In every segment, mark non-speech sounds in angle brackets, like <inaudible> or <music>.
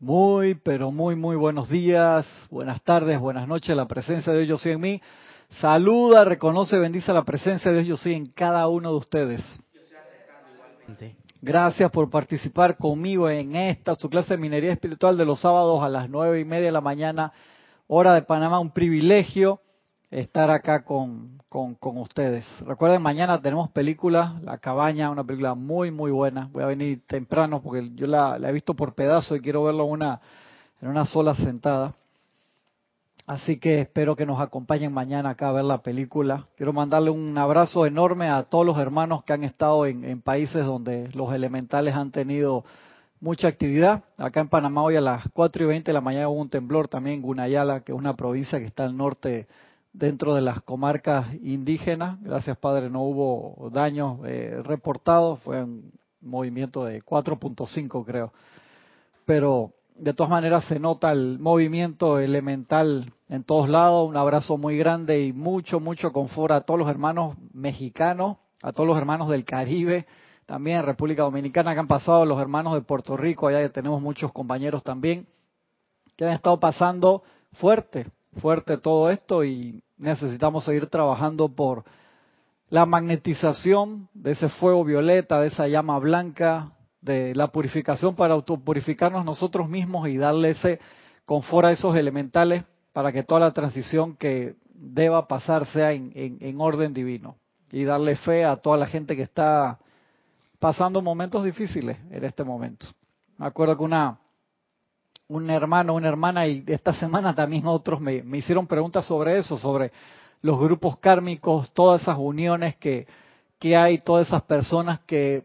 Muy, pero muy, muy buenos días, buenas tardes, buenas noches. La presencia de Dios yo soy en mí. Saluda, reconoce, bendice la presencia de Dios yo soy en cada uno de ustedes. Gracias por participar conmigo en esta, su clase de minería espiritual de los sábados a las nueve y media de la mañana, hora de Panamá. Un privilegio estar acá con, con, ustedes. Recuerden, mañana tenemos película, La Cabaña, una película muy, muy buena. Voy a venir temprano porque yo la, he visto por pedazos y quiero verlo una, en una sola sentada. Así que espero que nos acompañen mañana acá a ver la película. Quiero mandarle un abrazo enorme a todos los hermanos que han estado en, en países donde los elementales han tenido mucha actividad. Acá en Panamá hoy a las 4 y 20 de la mañana hubo un temblor también en Gunayala, que es una provincia que está al norte dentro de las comarcas indígenas. Gracias, Padre, no hubo daños eh, reportados, fue un movimiento de 4.5 creo. Pero de todas maneras se nota el movimiento elemental en todos lados. Un abrazo muy grande y mucho, mucho confort a todos los hermanos mexicanos, a todos los hermanos del Caribe, también República Dominicana que han pasado, los hermanos de Puerto Rico, allá tenemos muchos compañeros también, que han estado pasando fuerte, fuerte todo esto y necesitamos seguir trabajando por la magnetización de ese fuego violeta, de esa llama blanca, de la purificación para autopurificarnos nosotros mismos y darle ese confort a esos elementales para que toda la transición que deba pasar sea en, en orden divino y darle fe a toda la gente que está pasando momentos difíciles en este momento. Me acuerdo que una un hermano, una hermana, y esta semana también otros me, hicieron preguntas sobre eso, sobre los grupos kármicos, todas esas uniones que, que hay, todas esas personas que,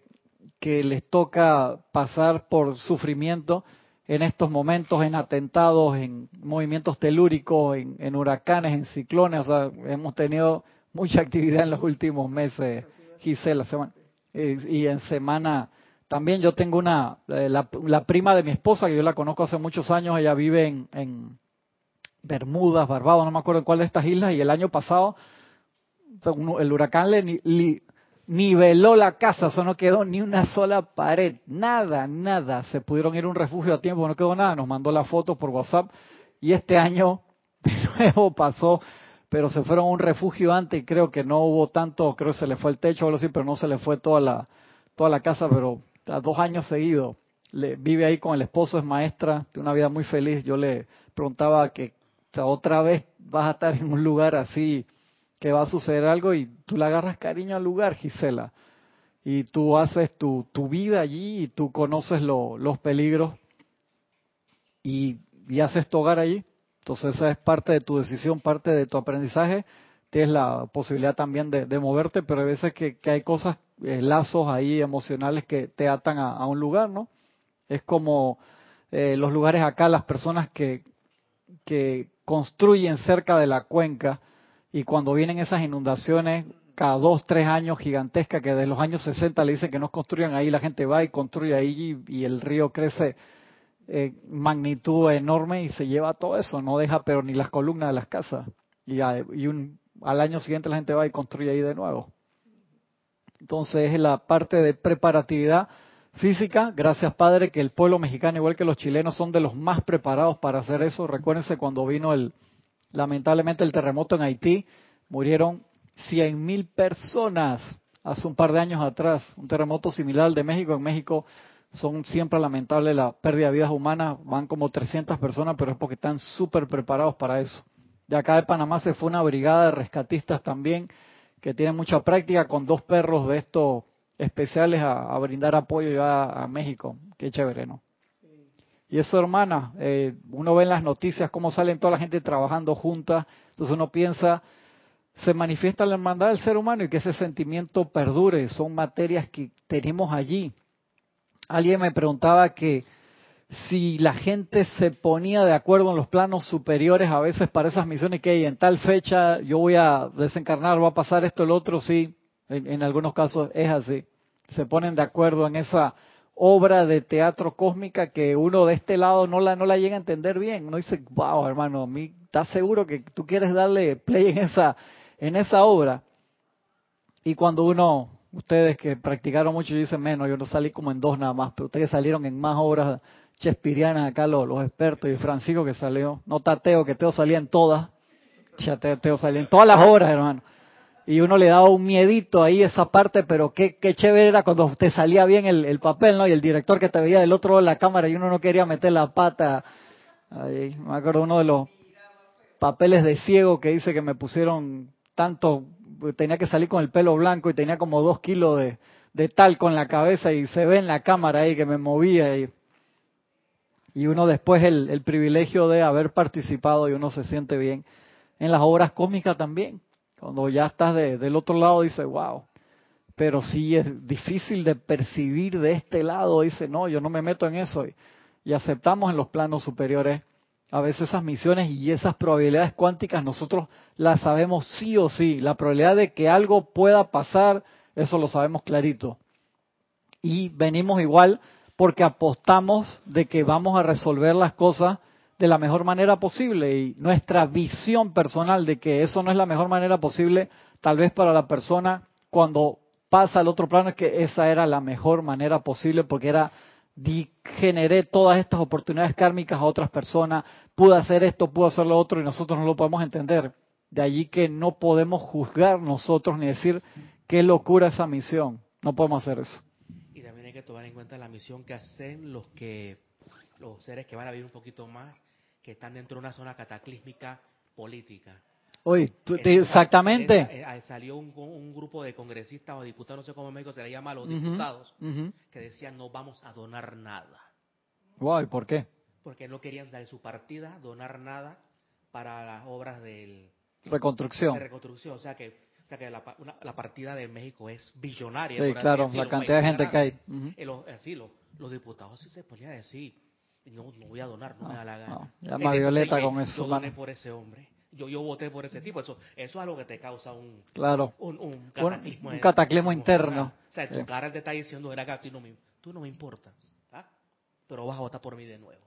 que les toca pasar por sufrimiento en estos momentos, en atentados, en movimientos telúricos, en, huracanes, en ciclones. O sea, hemos tenido mucha actividad en los últimos meses, Gisela, semana, eh, y en semana también yo tengo una, eh, la, prima de mi esposa, que yo la conozco hace muchos años, ella vive en, en Bermudas, Barbados, no me acuerdo en cuál de estas islas, y el año pasado el huracán le, niveló la casa, eso no quedó ni una sola pared, nada, nada. Se pudieron ir a un refugio a tiempo, no quedó nada, nos mandó la foto por WhatsApp y este año <laughs> de nuevo pasó, pero se fueron a un refugio antes y creo que no hubo tanto, creo que se le fue el techo o algo así, pero no se le fue toda la, toda la casa, pero dos años seguidos. Le, vive ahí con el esposo, es maestra, de una vida muy feliz. Yo le preguntaba que otra vez vas a estar en un lugar así, que va a suceder algo y tú le agarras cariño al lugar, Gisela. Y tú haces tu, tu vida allí y tú conoces los peligros y, haces tu hogar allí. Entonces esa es parte de tu decisión, parte de tu aprendizaje. Tienes la posibilidad también de, de moverte, pero hay veces que hay cosas eh, lazos ahí emocionales que te atan a, un lugar, ¿no? Es como eh, los lugares acá, las personas que, que construyen cerca de la cuenca y cuando vienen esas inundaciones cada dos, tres años gigantescas que desde los años 60 le dicen que no construyan ahí, la gente va y construye ahí y, el río crece eh, magnitud enorme y se lleva todo eso, no deja pero ni las columnas de las casas. Y, y un, al año siguiente la gente va y construye ahí de nuevo. Entonces es la parte de preparatividad física. Gracias Padre que el pueblo mexicano, igual que los chilenos, son de los más preparados para hacer eso. Recuérdense cuando vino el, lamentablemente el terremoto en Haití, murieron 100.000 mil personas hace un par de años atrás. Un terremoto similar al de México. En México son siempre lamentables la pérdida de vidas humanas. Van como 300 personas, pero es porque están súper preparados para eso. De acá de Panamá se fue una brigada de rescatistas también que tiene mucha práctica con dos perros de estos especiales a, brindar apoyo ya a México. Qué chévere, ¿no? Y eso, hermana, eh, uno ve en las noticias cómo salen toda la gente trabajando juntas, entonces uno piensa, se manifiesta la hermandad del ser humano y que ese sentimiento perdure, son materias que tenemos allí. Alguien me preguntaba que si la gente se ponía de acuerdo en los planos superiores a veces para esas misiones que en tal fecha yo voy a desencarnar, va a pasar esto, el otro, sí, en, algunos casos es así. Se ponen de acuerdo en esa obra de teatro cósmica que uno de este lado no la, no la llega a entender bien. Uno dice, wow, hermano, ¿estás seguro que tú quieres darle play en esa, en esa obra? Y cuando uno, ustedes que practicaron mucho, dicen menos, yo no salí como en dos nada más, pero ustedes salieron en más obras chespirianas acá los, expertos y Francisco que salió, no Tateo, que Teo salía en todas, ya Teo, salía en todas las horas, hermano. Y uno le daba un miedito ahí esa parte, pero qué, qué chévere era cuando te salía bien el, el papel, ¿no? Y el director que te veía del otro lado de la cámara y uno no quería meter la pata. Ahí, me acuerdo uno de los papeles de ciego que dice que me pusieron tanto, tenía que salir con el pelo blanco y tenía como dos kilos de, de talco en la cabeza y se ve en la cámara ahí que me movía y, y uno después el, el privilegio de haber participado y uno se siente bien en las obras cómicas también. Cuando ya estás del otro lado dice wow. Pero sí es difícil de percibir de este lado, dice, no, yo no me meto en eso. Y, y aceptamos en los planos superiores a veces esas misiones y esas probabilidades cuánticas nosotros las sabemos sí o sí. La probabilidad de que algo pueda pasar, eso lo sabemos clarito. Y venimos igual porque apostamos de que vamos a resolver las cosas de la mejor manera posible y nuestra visión personal de que eso no es la mejor manera posible, tal vez para la persona cuando pasa al otro plano es que esa era la mejor manera posible porque era generé todas estas oportunidades kármicas a otras personas, pude hacer esto, pude hacer lo otro y nosotros no lo podemos entender. De allí que no podemos juzgar nosotros ni decir qué locura esa misión. No podemos hacer eso. Y también hay que tomar en cuenta la misión que hacen los que los seres que van a vivir un poquito más, que están dentro de una zona cataclísmica política. Oye, exactamente. Eh, salió un, grupo de congresistas o diputados, no sé cómo en México se le llama a los diputados, que decían no vamos a donar nada. Guay, ¿por qué? Porque no querían de su partida donar nada para las obras de reconstrucción. De reconstrucción, o sea que, o sea que la, la, partida de México es billonaria. Sí, claro, la cantidad de gente que hay. así, los, los diputados sí se ponían a decir, no, no voy a donar, no, me da la gana. No, Violeta con eso. Yo doné por ese hombre yo, yo voté por ese tipo. Eso, eso es algo que te causa un, claro. un, un cataclismo, un, cataclismo interno. O sea, tu cara te está diciendo, era gato y no me, tú no me importas, ¿ah? pero vas a votar por mí de nuevo.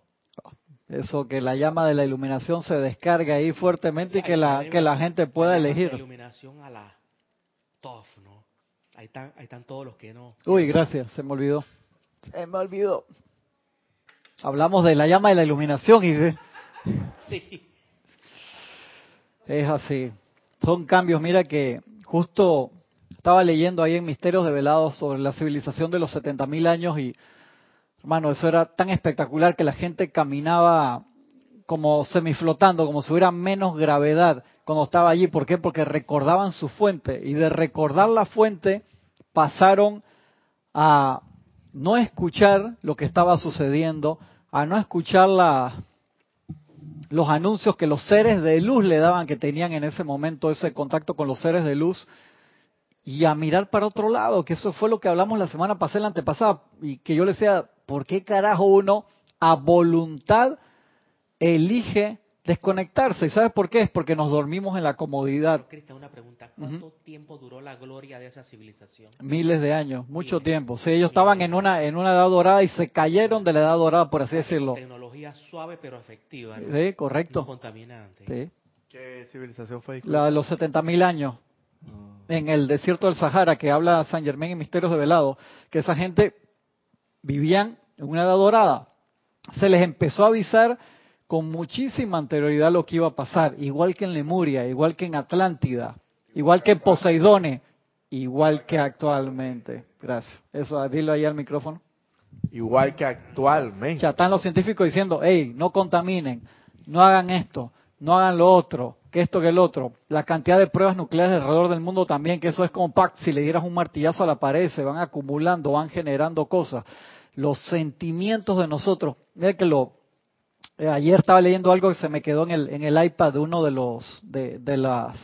Eso, que la llama de la iluminación se descarga ahí fuertemente y que la, que la gente pueda elegir. La iluminación a la tough, ¿no? Ahí están, ahí están todos los que no. Uy, gracias, se me olvidó. Se me olvidó. Hablamos de la llama de la iluminación y de... Sí. <laughs> Es así. Son cambios. Mira que justo estaba leyendo ahí en Misterios de Velados sobre la civilización de los 70.000 años y, hermano, eso era tan espectacular que la gente caminaba como semiflotando, como si hubiera menos gravedad cuando estaba allí. ¿Por qué? Porque recordaban su fuente y de recordar la fuente pasaron a no escuchar lo que estaba sucediendo, a no escuchar la, los anuncios que los seres de luz le daban, que tenían en ese momento ese contacto con los seres de luz, y a mirar para otro lado, que eso fue lo que hablamos la semana pasada, la antepasada, y que yo le decía, ¿por qué carajo uno a voluntad elige desconectarse. ¿Y sabes por qué? Es porque nos dormimos en la comodidad. Cristian, una pregunta. ¿Cuánto tiempo duró la gloria de esa civilización? Miles de años, mucho tiempo. Sí, ellos estaban en una en una edad dorada y se cayeron de la edad dorada, por así decirlo. Tecnología suave pero efectiva. Sí, correcto. contaminante. Sí. ¿Qué civilización fue? La, los 70.000 años. Ah. En el desierto del Sahara, que habla San Germán en Misterios de Velado, que esa gente vivían en una edad dorada. Se les empezó a avisar con muchísima anterioridad lo que iba a pasar, igual que en Lemuria, igual que en Atlántida, igual que en Poseidone, igual que actualmente. Gracias. Eso, dilo ahí al micrófono. Igual que actualmente. Ya están los científicos diciendo, hey, no contaminen, no hagan esto, no hagan lo otro, que esto que el otro. La cantidad de pruebas nucleares alrededor del mundo también, que eso es compacto. Si le dieras un martillazo a la pared, se van acumulando, van generando cosas. Los sentimientos de nosotros, mira que lo, eh, ayer estaba leyendo algo que se me quedó en el, en el iPad de uno de los de, de las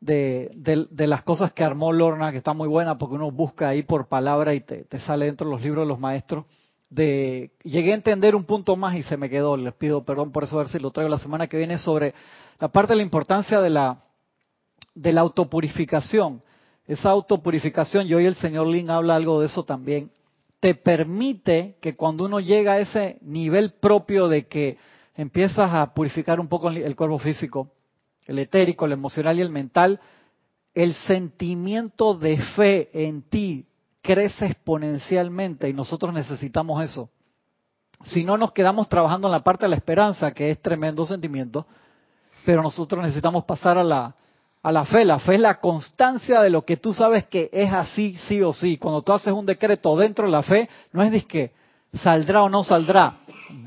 de, de, las cosas que armó Lorna, que está muy buena porque uno busca ahí por palabra y te, te sale dentro de los libros de los maestros. De, llegué a entender un punto más y se me quedó, les pido perdón por eso, a ver si lo traigo la semana que viene, sobre la parte de la importancia de la, de la autopurificación. Esa autopurificación, y hoy el señor Lin habla algo de eso también, te permite que cuando uno llega a ese nivel propio de que empiezas a purificar un poco el cuerpo físico, el etérico, el emocional y el mental, el sentimiento de fe en ti crece exponencialmente y nosotros necesitamos eso. Si no nos quedamos trabajando en la parte de la esperanza, que es tremendo sentimiento, pero nosotros necesitamos pasar a la, a la fe. La fe es la constancia de lo que tú sabes que es así, sí o sí. Cuando tú haces un decreto dentro de la fe, no es que saldrá o no saldrá,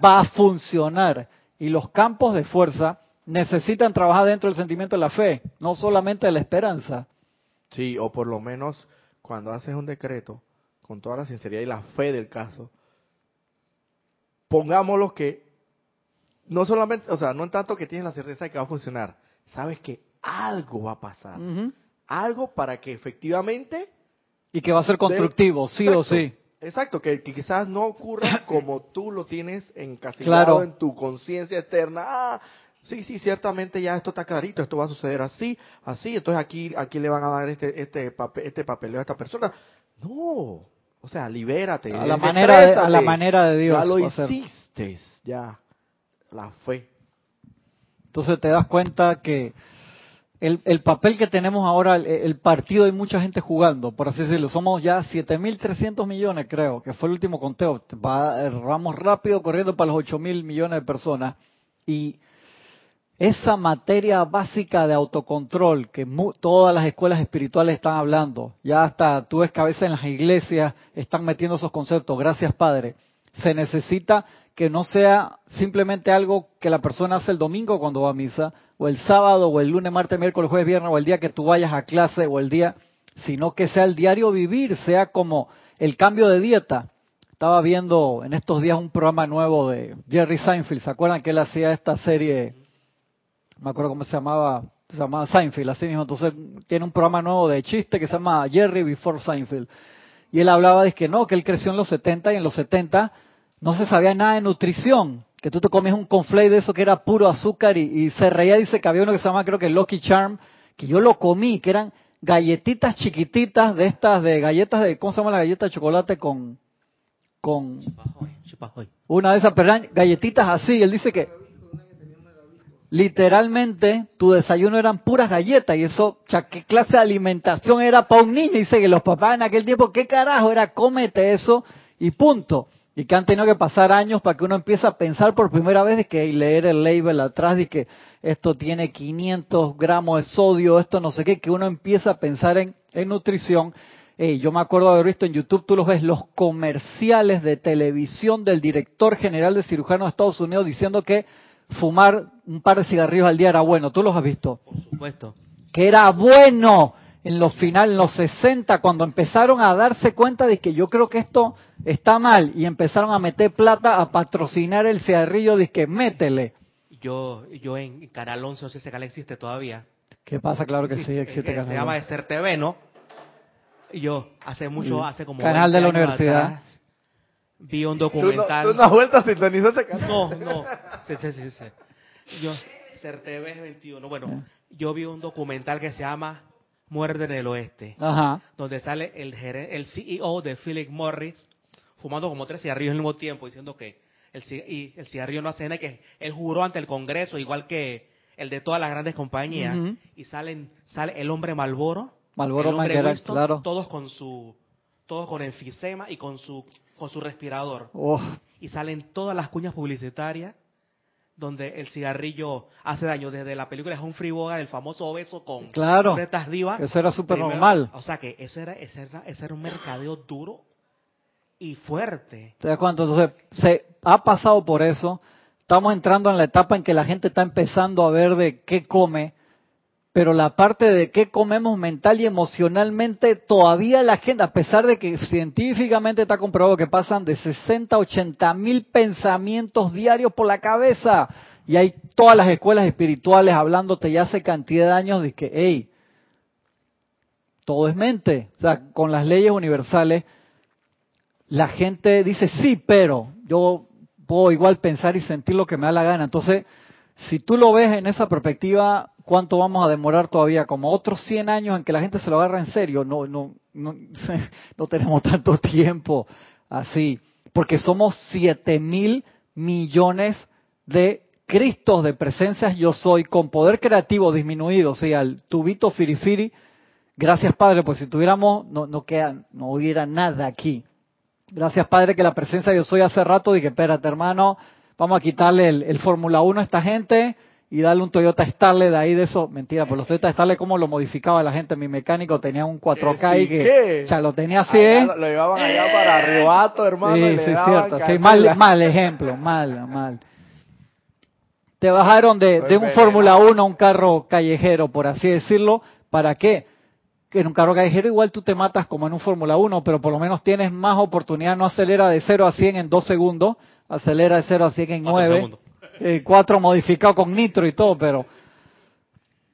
va a funcionar. Y los campos de fuerza necesitan trabajar dentro del sentimiento de la fe, no solamente de la esperanza. Sí, o por lo menos cuando haces un decreto, con toda la sinceridad y la fe del caso, pongámoslo que no solamente, o sea, no en tanto que tienes la certeza de que va a funcionar, sabes que algo va a pasar, algo para que efectivamente Y que va a ser constructivo, sí o sí. Exacto, que, que quizás no ocurra <coughs> como tú lo tienes encasillado Claro. en tu conciencia externa. Ah, sí, sí, ciertamente ya esto está clarito, esto va a suceder así, así, entonces aquí aquí le van a dar este este papel, este papeleo a esta persona. No, o sea, libérate. A la manera de- a la manera de Dios Ya lo hiciste, ya. La fe. Entonces te das cuenta que el, el papel que tenemos ahora, el, partido, hay mucha gente jugando, por así decirlo. Somos ya 7.300 millones, creo, que fue el último conteo. Va- vamos rápido corriendo para los 8.000 millones de personas. Y esa materia básica de autocontrol que mu- todas las escuelas espirituales están hablando, ya hasta tú ves que en las iglesias están metiendo esos conceptos, gracias Padre, se necesita que no sea simplemente algo que la persona hace el domingo cuando va a misa, o el sábado, o el lunes, martes, miércoles, jueves, viernes, o el día que tú vayas a clase, o el día, sino que sea el diario vivir, sea como el cambio de dieta. Estaba viendo en estos días un programa nuevo de Jerry Seinfeld, ¿se acuerdan que él hacía esta serie? me acuerdo cómo se llamaba, se llamaba Seinfeld, así mismo. Entonces tiene un programa nuevo de chiste que se llama Jerry Before Seinfeld. Y él hablaba de que no, que él creció en los 70 y en los 70 no se sabía nada de nutrición. Que tú te comías un conflate de eso que era puro azúcar y, y se reía, dice que había uno que se llama creo que Lucky Charm, que yo lo comí, que eran galletitas chiquititas de estas, de galletas de, ¿cómo se llama la galleta de chocolate con, con Chipajoy, chipajoy. una de esas, pero eran galletitas así. Él dice que literalmente tu desayuno eran puras galletas y eso, o sea, ¿qué clase de alimentación era para un niño? Dice que los papás en aquel tiempo, ¿qué carajo era? Cómete eso y punto. Y que han tenido que pasar años para que uno empiece a pensar por primera vez de que y leer el label atrás de que esto tiene 500 gramos de sodio, esto no sé qué, que uno empieza a pensar en, en nutrición. Ey, yo me acuerdo de haber visto en YouTube, tú los ves, los comerciales de televisión del director general de cirujanos de Estados Unidos diciendo que fumar un par de cigarrillos al día era bueno. ¿Tú los has visto? Por supuesto. Que era bueno en los finales, en los 60, cuando empezaron a darse cuenta de que yo creo que esto está mal y empezaron a meter plata a patrocinar el cigarrillo, de que métele. Yo, yo en Canal 11, no sé si ese canal existe todavía. ¿Qué pasa? Claro que sí, existe se Canal llama 11. Esther TV, ¿no? Y yo hace mucho, hace como Canal de 20 la universidad. atrás, vi un Tú no, documental. tú no has vuelto a sintonizar ese canal. No, no. Sí, sí, sí, sí. Yo, Ser TV 21. Bueno, yo vi un documental que se llama Muerde en el Oeste, Ajá. donde sale el, geren- el CEO de Philip Morris fumando como tres cigarrillos al mismo tiempo, diciendo que el, y el cigarrillo no hace nada, que él juró ante el Congreso, igual que el de todas las grandes compañías, y salen, sale el hombre Malboro, Marlboro el hombre Winston, claro. todos con su, todos con enfisema y con su, con su respirador Uf, y salen todas las cuñas publicitarias donde el cigarrillo hace daño, desde la película de Humphrey Bogart, el famoso obeso con Claro. estas divas. Eso era súper normal. O sea que eso era, ese era, ese era un mercadeo duro y fuerte. ¿Te das cuenta? Entonces, se ha pasado por eso. Estamos entrando en la etapa en que la gente está empezando a ver de qué come, pero la parte de qué comemos mental y emocionalmente, todavía la gente, a pesar de que científicamente está comprobado que pasan de 60 a 80 mil pensamientos diarios por la cabeza, y hay todas las escuelas espirituales hablándote ya hace cantidad de años de que, hey, todo es mente. O sea, con las leyes universales, la gente dice, sí, pero yo puedo igual pensar y sentir lo que me da la gana. Entonces, si tú lo ves en esa perspectiva, ¿cuánto vamos a demorar todavía? Como otros 100 años en que la gente se lo agarra en serio. No, no, no, <laughs> no tenemos tanto tiempo así. Porque somos 7 mil millones de Cristos de presencias yo soy con poder creativo disminuido. O sea, el tubito firifiri. Gracias, Padre, pues si tuviéramos, no, no, queda, no hubiera nada aquí Gracias, Padre, que la presencia de Yo Soy hace rato dije, espérate, hermano, vamos a quitarle el, el Fórmula 1 a esta gente y darle un Toyota Starlet de ahí de eso. Mentira, pues los Toyota Starlet, ¿cómo lo modificaba la gente? Mi mecánico tenía un 4K y que ¿Qué? ya lo tenía así, Allá ¿eh? lo, lo llevaban allá para Arribato, hermano. y Sí, le sí, daban cierto. Sí, mal, mal ejemplo, mal, mal. Te bajaron de, de un. Fórmula 1 a un carro callejero, por así decirlo. ¿Para qué? Que en un carro callejero igual tú te matas como en un Fórmula 1, pero por lo menos tienes más oportunidad. No acelera de 0 a 100 en 2 segundos, acelera de 0 a 100 en Cuatro 9. segundos. Eh, 4 modificado con nitro y todo, pero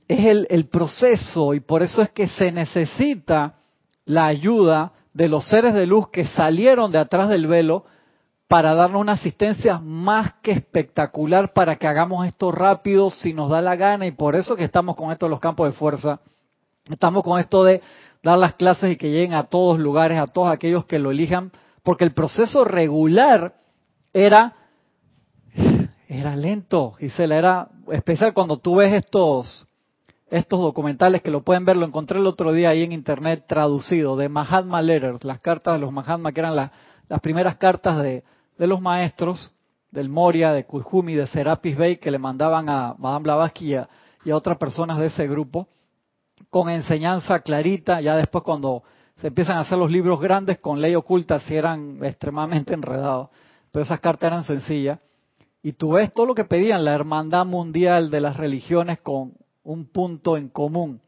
es el, el proceso y por eso es que se necesita la ayuda de los seres de luz que salieron de atrás del velo para darnos una asistencia más que espectacular para que hagamos esto rápido si nos da la gana y por eso que estamos con esto de los campos de fuerza. Estamos con esto de dar las clases y que lleguen a todos lugares, a todos aquellos que lo elijan, porque el proceso regular era era lento, Gisela, era especial cuando tú ves estos estos documentales que lo pueden ver, lo encontré el otro día ahí en internet traducido, de Mahatma Letters, las cartas de los Mahatma, que eran la- las primeras cartas de, de los maestros, del Moria, de Kujumi, de Serapis Bey, que le mandaban a Madame Blavatsky a, y a otras personas de ese grupo, con enseñanza clarita, ya después cuando se empiezan a hacer los libros grandes, con ley oculta, si eran extremadamente enredados, pero esas cartas eran sencillas. Y tú ves todo lo que pedían, la hermandad mundial de las religiones con un punto en común,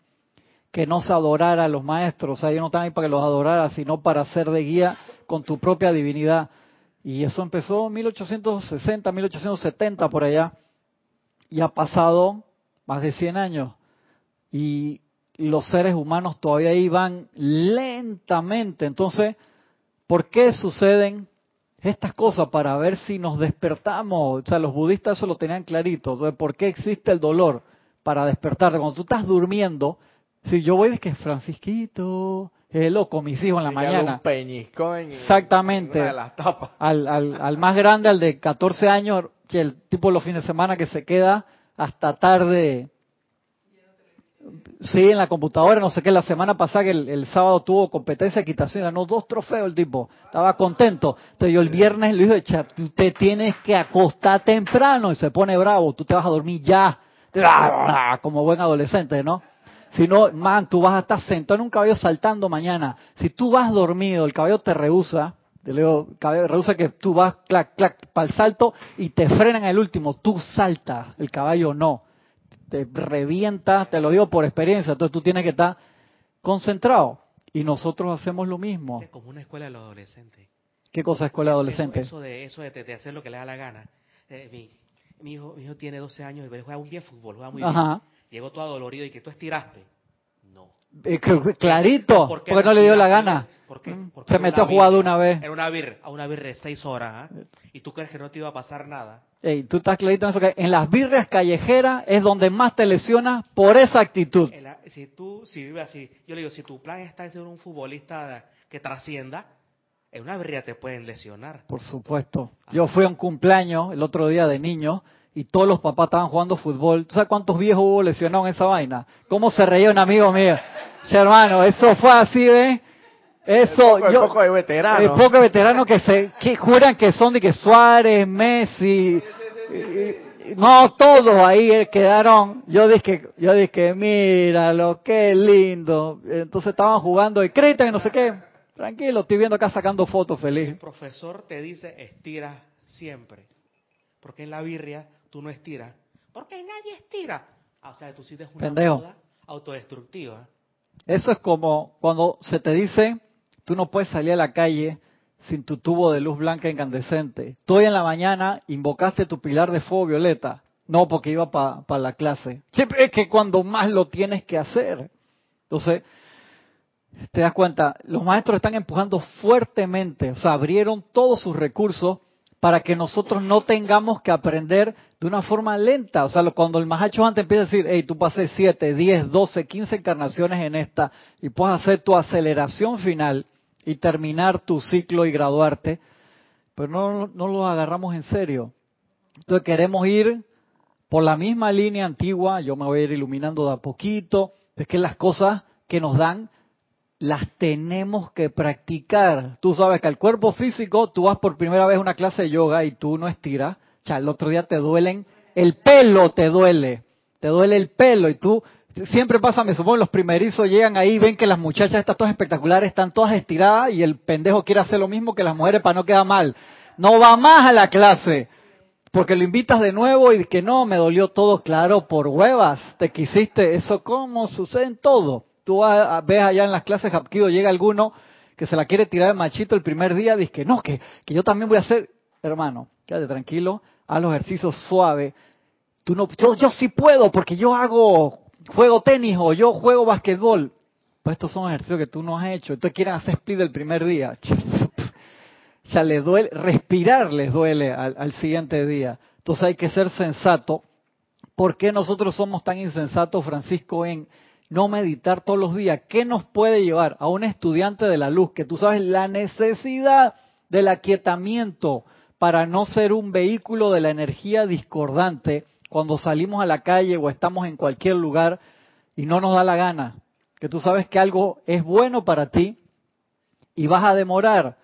que no se adorara a los maestros, o sea, ellos no estaban ahí para que los adorara, sino para ser de guía con tu propia divinidad. Y eso empezó en 1860, 1870 por allá, y ha pasado más de 100 años. Y los seres humanos todavía ahí van lentamente. Entonces, ¿por qué suceden estas cosas? Para ver si nos despertamos. O sea, los budistas eso lo tenían clarito. O sea, ¿por qué existe el dolor? Para despertarte. Cuando tú estás durmiendo, si yo voy de que Francisquito, es loco, mis hijos en la mañana. Un peñiscón en- Exactamente. en una de las tapas. Al, al, al más grande, al de 14 años, que el tipo los fines de semana que se queda hasta tarde. Sí, en la computadora, no sé qué, la semana pasada que el, el sábado tuvo competencia de quitación, ganó dos trofeos el tipo, estaba contento. Entonces yo el viernes le dije, "Cha, tú te tienes que acostar temprano y se pone bravo, tú te vas a dormir ya, como buen adolescente, ¿no? Si no, man, tú vas a estar sentado en un caballo saltando mañana. Si tú vas dormido, el caballo te rehúsa, te leo, caballo rehúsa que tú vas clac, clac, para el salto y te frenan el último, tú saltas, el caballo no. Te revienta, te lo digo por experiencia, entonces tú tienes que estar concentrado. Y nosotros hacemos lo mismo. Es como una escuela de los adolescentes. ¿Qué cosa es escuela Eso- adolescente? Eso, de, eso de, de hacer lo que le da la gana. Eh, mi, mi hijo, mi hijo tiene 12 años y juega muy bien fútbol, juega muy Ajá. bien. Llegó todo adolorido y que tú estiraste. Eh, Clarito, ¿Por qué porque no le dio la gana. ¿Por qué? Mm, Porque Se metió a una de vez. Era una birra, a una birra de 6 horas. ¿ah? Y tú crees que no te iba a pasar nada. Ey, tú estás clarito en eso que en las birrias callejeras es donde más te lesionas por esa actitud. Si tú, si vives así, yo le digo, si tu plan está en ser un futbolista que trascienda, en una birria te pueden lesionar. Por supuesto. Yo fui a un cumpleaños el otro día de niño y todos los papás estaban jugando fútbol. ¿Tú sabes cuántos viejos hubo lesionados en esa vaina? ¿Cómo se reía un amigo mío? Che, hermano, eso fue así, ¿ves? Eso, El poco- el yo, poco de veterano. el poco de veteranos que se, que juran que son de que Suárez, Messi, y- y- no, todos ahí eh, quedaron. Yo dije, yo dije, míralo, qué lindo. Entonces estaban jugando y crédito y no sé qué. Tranquilo, estoy viendo acá sacando fotos feliz. El profesor te dice, estira siempre. Porque en la birria tú no estiras. Porque nadie estira. Ah, o sea, tú sí una Pendejo. moda autodestructiva. Eso es como cuando se te dice, tú no puedes salir a la calle sin tu tubo de luz blanca incandescente. Tú hoy en la mañana invocaste tu pilar de fuego violeta. No, porque iba para la clase. Siempre es que cuando más lo tienes que hacer. Entonces, te das cuenta, los maestros están empujando fuertemente, o sea, abrieron todos sus recursos para que nosotros no tengamos que aprender de una forma lenta. O sea, cuando el Mahacho antes empieza a decir, hey, tú pasé 7, 10, 12, 15 encarnaciones en esta y puedes hacer tu aceleración final y terminar tu ciclo y graduarte, pero no, no lo agarramos en serio. Entonces queremos ir por la misma línea antigua, yo me voy a ir iluminando de a poquito, es que las cosas que nos dan las tenemos que practicar. Tú sabes que al cuerpo físico, tú vas por primera vez a una clase de yoga y tú no estiras, sea, el otro día te duelen, el pelo te duele, te duele el pelo y tú, siempre pasa, me supongo, los primerizos llegan ahí, ven que las muchachas están todas espectaculares, están todas estiradas y el pendejo quiere hacer lo mismo que las mujeres para no quedar mal. No va más a la clase. Porque lo invitas de nuevo y que no, me dolió todo, claro, por huevas, te quisiste, eso como sucede en todo. Tú ves allá en las clases Hapkido, llega alguno que se la quiere tirar de machito el primer día, dice que no, que, que yo también voy a hacer, hermano, quédate tranquilo, haz los ejercicios suave. Tú no, yo, yo sí puedo porque yo hago, juego tenis o yo juego basquetbol. Pues estos son ejercicios que tú no has hecho. Entonces quieren hacer split el primer día. <laughs> Sea, les duele, respirar les duele al, siguiente día. Entonces hay que ser sensato. ¿Por qué nosotros somos tan insensatos, Francisco, en no meditar todos los días? ¿Qué nos puede llevar a un estudiante de la luz que tú sabes la necesidad del aquietamiento para no ser un vehículo de la energía discordante cuando salimos a la calle o estamos en cualquier lugar y no nos da la gana? Que tú sabes que algo es bueno para ti y vas a demorar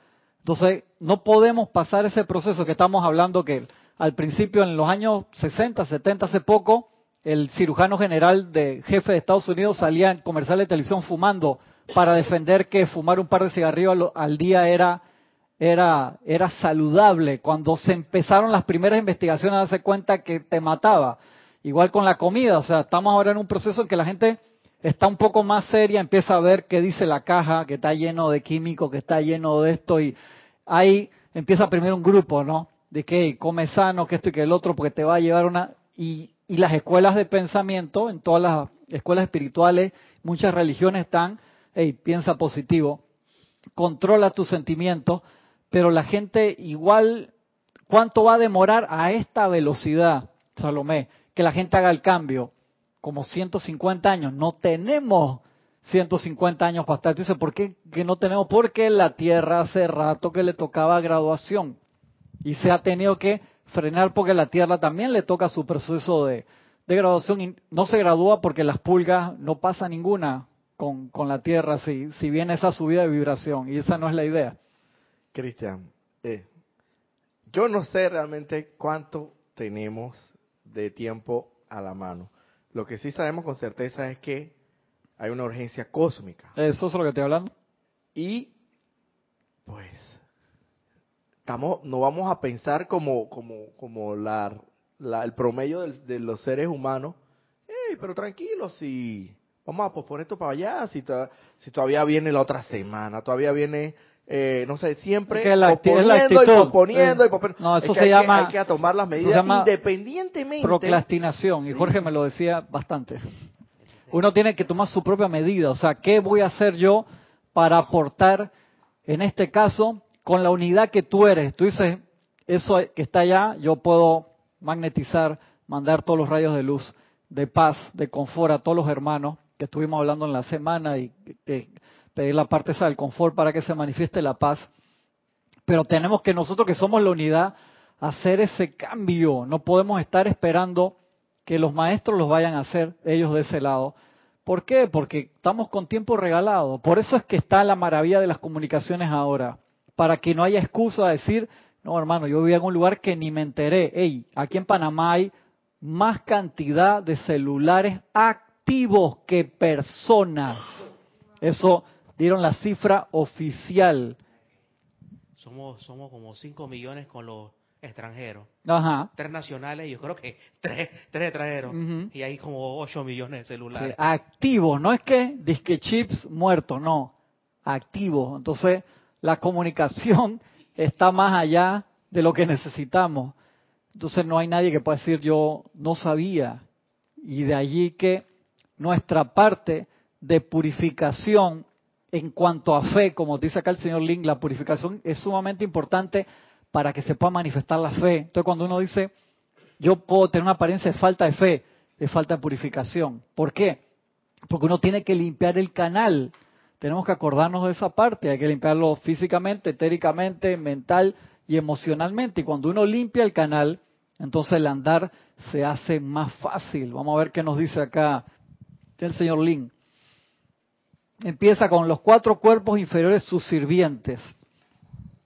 entonces, no podemos pasar ese proceso que estamos hablando que al principio, en los años 60, 70, hace poco, el cirujano general de jefe de Estados Unidos salía en comercial de televisión fumando para defender que fumar un par de cigarrillos al, día era, era, era saludable. Cuando se empezaron las primeras investigaciones a darse cuenta que te mataba. Igual con la comida, o sea, estamos ahora en un proceso en que la gente está un poco más seria, empieza a ver qué dice la caja, que está lleno de químicos, que está lleno de esto, y ahí empieza primero un grupo, ¿no? De que come sano, que esto y que el otro, porque te va a llevar una... Y, y las escuelas de pensamiento, en todas las escuelas espirituales, muchas religiones están, hey, piensa positivo, controla tus sentimientos, pero la gente igual, ¿cuánto va a demorar a esta velocidad, Salomé, que la gente haga el cambio? como 150 años. No tenemos 150 años para estar. Dice, ¿por qué que no tenemos? Porque la Tierra hace rato que le tocaba graduación y se ha tenido que frenar porque la Tierra también le toca su proceso de, graduación y no se gradúa porque las pulgas no pasa ninguna con, con la Tierra si, si viene esa subida de vibración y esa no es la idea. Cristian, eh, yo no sé realmente cuánto tenemos de tiempo a la mano. Lo que sí sabemos con certeza es que hay una urgencia cósmica. Eso es lo que estoy hablando. Y pues estamos, no vamos a pensar como, como, como la, el promedio de, los seres humanos. pero tranquilo, si vamos a posponer esto para allá, si, si todavía viene la otra semana, todavía viene eh, no sé, siempre posponiendo y posponiendo y No, eso se llama... hay que tomar las medidas independientemente. Procrastinación, y Jorge me lo decía bastante. Uno tiene que tomar su propia medida, o sea, ¿qué voy a hacer yo para aportar, en este caso, con la unidad que tú eres? Tú dices, eso que está allá, yo puedo magnetizar, mandar todos los rayos de luz, de paz, de confort a todos los hermanos que estuvimos hablando en la semana y que pedir la parte esa del confort para que se manifieste la paz. Pero tenemos que nosotros que somos la unidad hacer ese cambio. No podemos estar esperando que los maestros los vayan a hacer ellos de ese lado. ¿Por qué? Porque estamos con tiempo regalado. Por eso es que está la maravilla de las comunicaciones ahora. Para que no haya excusa de decir, no hermano, yo vivía en un lugar que ni me enteré. Ey, aquí en Panamá hay más cantidad de celulares activos que personas. Eso dieron la cifra oficial. Somos, somos como 5 millones con los extranjeros. Ajá. Tres nacionales, yo creo que tres, tres extranjeros. Y hay como 8 millones de celulares. activos, no es que disque chips muertos, no. Activos. Entonces, la comunicación está más allá de lo que necesitamos. Entonces, no hay nadie que pueda decir yo no sabía. Y de allí que nuestra parte de purificación en cuanto a fe, como dice acá el señor Link, la purificación es sumamente importante para que se pueda manifestar la fe. Entonces cuando uno dice, yo puedo tener una apariencia de falta de fe, de falta de purificación. ¿Por qué? Porque uno tiene que limpiar el canal. Tenemos que acordarnos de esa parte. Hay que limpiarlo físicamente, etéricamente, mental y emocionalmente. Y cuando uno limpia el canal, entonces el andar se hace más fácil. Vamos a ver qué nos dice acá el señor Link. empieza con los cuatro cuerpos inferiores sus sirvientes.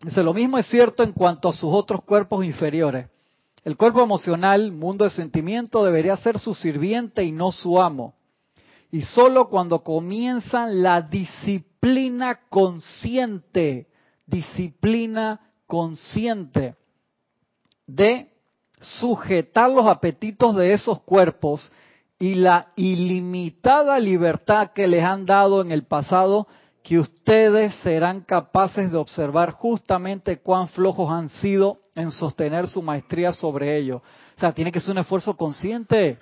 Dice, lo mismo es cierto en cuanto a sus otros cuerpos inferiores. El cuerpo emocional, mundo de sentimiento, debería ser su sirviente y no su amo. Y solo cuando comienzan la disciplina consciente, disciplina consciente de sujetar los apetitos de esos cuerpos y la ilimitada libertad que les han dado en el pasado, que ustedes serán capaces de observar justamente cuán flojos han sido en sostener su maestría sobre ellos. O sea, tiene que ser un esfuerzo consciente.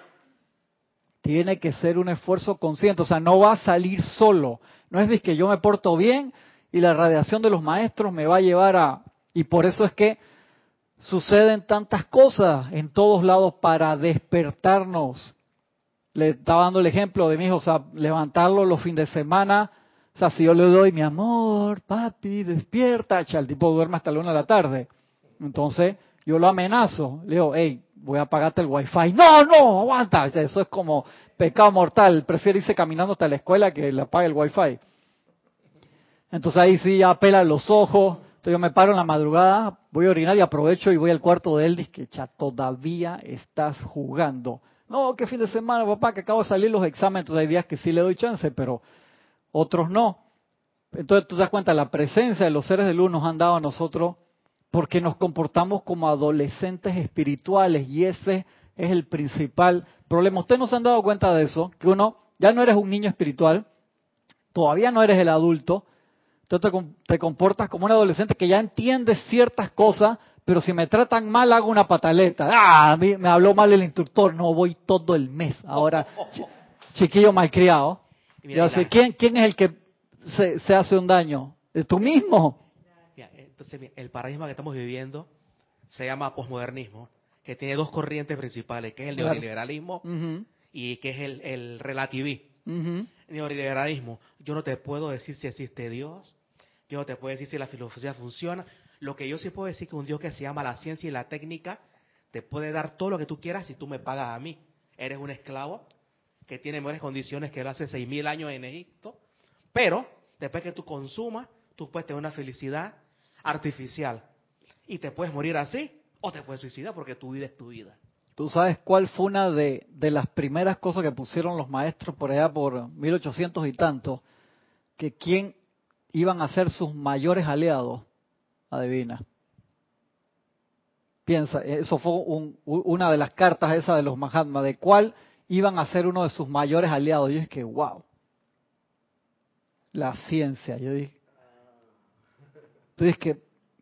Tiene que ser un esfuerzo consciente. O sea, no va a salir solo. No es de que yo me porto bien y la radiación de los maestros me va a llevar a... Y por eso es que suceden tantas cosas en todos lados para despertarnos. Le estaba dando el ejemplo de mi hijo, o sea, levantarlo los fines de semana. O sea, si yo le doy mi amor, papi, despierta, el tipo duerme hasta la una de la tarde. Entonces, yo lo amenazo. Le digo, hey, voy a apagarte el wifi. No, no, aguanta. Eso es como pecado mortal. Prefiere irse caminando hasta la escuela que le apague el wifi. Entonces ahí sí ya pela los ojos. Entonces yo me paro en la madrugada, voy a orinar y aprovecho y voy al cuarto de él. Dice que ya todavía estás jugando. No, qué fin de semana, papá, que acabo de salir los exámenes. Entonces hay días que sí le doy chance, pero otros no. Entonces tú te das cuenta, la presencia de los seres de luz nos han dado a nosotros porque nos comportamos como adolescentes espirituales y ese es el principal problema. Ustedes no se han dado cuenta de eso, que uno ya no eres un niño espiritual, todavía no eres el adulto, entonces te, comportas como un adolescente que ya entiende ciertas cosas, pero si me tratan mal hago una pataleta. Ah, me, me habló mal el instructor, no voy todo el mes. Ahora, chiquillo malcriado. ¿quién, ¿quién es el que se, hace un daño? ¿Tú mismo? Entonces, el paradigma que estamos viviendo se llama posmodernismo, que tiene dos corrientes principales, que es el neoliberalismo y que es el, el relativismo. Neoliberalismo, yo no te puedo decir si existe Dios, yo no te puedo decir si la filosofía funciona. Lo que yo sí puedo decir que un Dios que se llama la ciencia y la técnica te puede dar todo lo que tú quieras si tú me pagas a mí. Eres un esclavo que tiene mejores condiciones que lo hace seis mil años en Egipto, pero después que tú consumas, tú puedes tener una felicidad artificial y te puedes morir así o te puedes suicidar porque tu vida es tu vida. ¿Tú sabes cuál fue una de, de las primeras cosas que pusieron los maestros por allá por 1800 y tanto? Que quién iban a ser sus mayores aliados, adivina. Piensa, eso fue una de las cartas esas de los Mahatma, de cuál iban a ser uno de sus mayores aliados. Yo dije que, wow, la ciencia. Yo dije, tú dices que,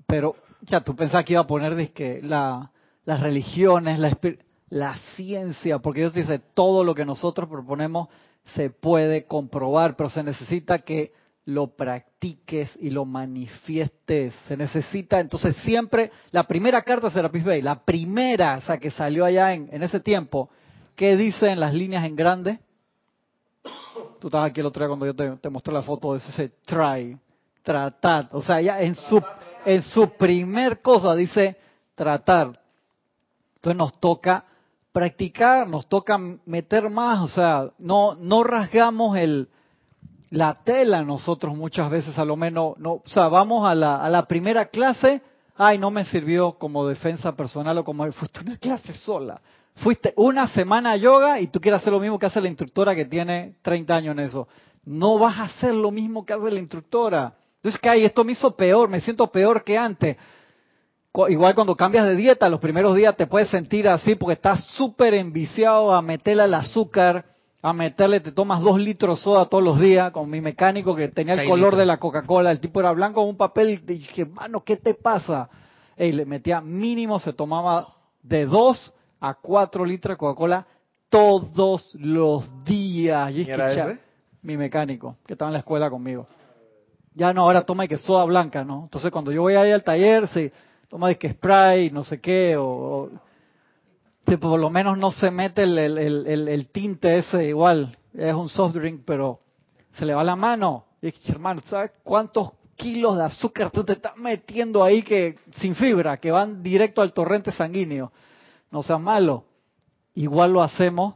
pero ya tú pensabas que iba a poner que la, las religiones, la, la ciencia, porque Dios dice, todo lo que nosotros proponemos se puede comprobar, pero se necesita que lo practiques y lo manifiestes. Se necesita, entonces siempre, la primera carta de Serapis Bay, la primera, o sea, que salió allá en, en ese tiempo, ¿qué dice en las líneas en grande? Tú estabas aquí el otro día cuando yo te, mostré la foto de ese try, tratar. O sea, ya en su, en su primer cosa dice tratar. Entonces nos toca practicar, nos toca meter más, o sea, no, no rasgamos el, la tela nosotros muchas veces a lo menos, no, o sea, vamos a la, a la primera clase, ay, no me sirvió como defensa personal o como <laughs> fuiste una clase sola. Fuiste una semana a yoga y tú quieres hacer lo mismo que hace la instructora que tiene 30 años en eso. No vas a hacer lo mismo que hace la instructora. Entonces, que ay, esto me hizo peor, me siento peor que antes. Igual cuando cambias de dieta, los primeros días te puedes sentir así porque estás súper enviciado a meterle el azúcar, a meterle, te tomas dos litros soda todos los días, con mi mecánico que tenía el color de la Coca-Cola, el tipo era blanco con un papel, y dije, mano, ¿qué te pasa? Y le metía mínimo, se tomaba de dos a cuatro litros de Coca-Cola todos los días. Y era Mi mecánico, que estaba en la escuela conmigo. Ya no, ahora toma y que soda blanca, ¿no? Entonces cuando yo voy ahí al taller, sí, toma de que spray, no sé qué, o por lo menos no se mete el, tinte ese igual, es un soft drink, pero se le va la mano. Y hermano, ¿sabes cuántos kilos de azúcar tú te estás metiendo ahí que sin fibra, que van directo al torrente sanguíneo? No seas malo. Igual lo hacemos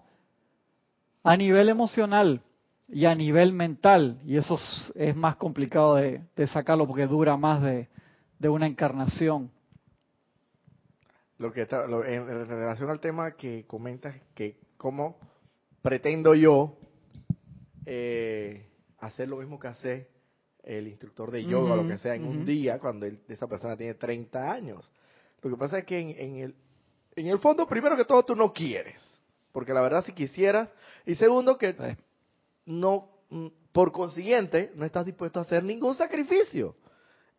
a nivel emocional. Y a nivel mental. Y eso es, más complicado de, sacarlo porque dura más de, una encarnación. Lo que está, en, relación al tema que comentas, que cómo pretendo yo eh, hacer lo mismo que hace el instructor de yoga, o lo que sea, en un día, cuando esa persona tiene 30 años. Lo que pasa es que en, el, en el fondo, primero que todo, tú no quieres. Porque la verdad, si quisieras. Y segundo, que no, mm, por consiguiente, no estás dispuesto a hacer ningún sacrificio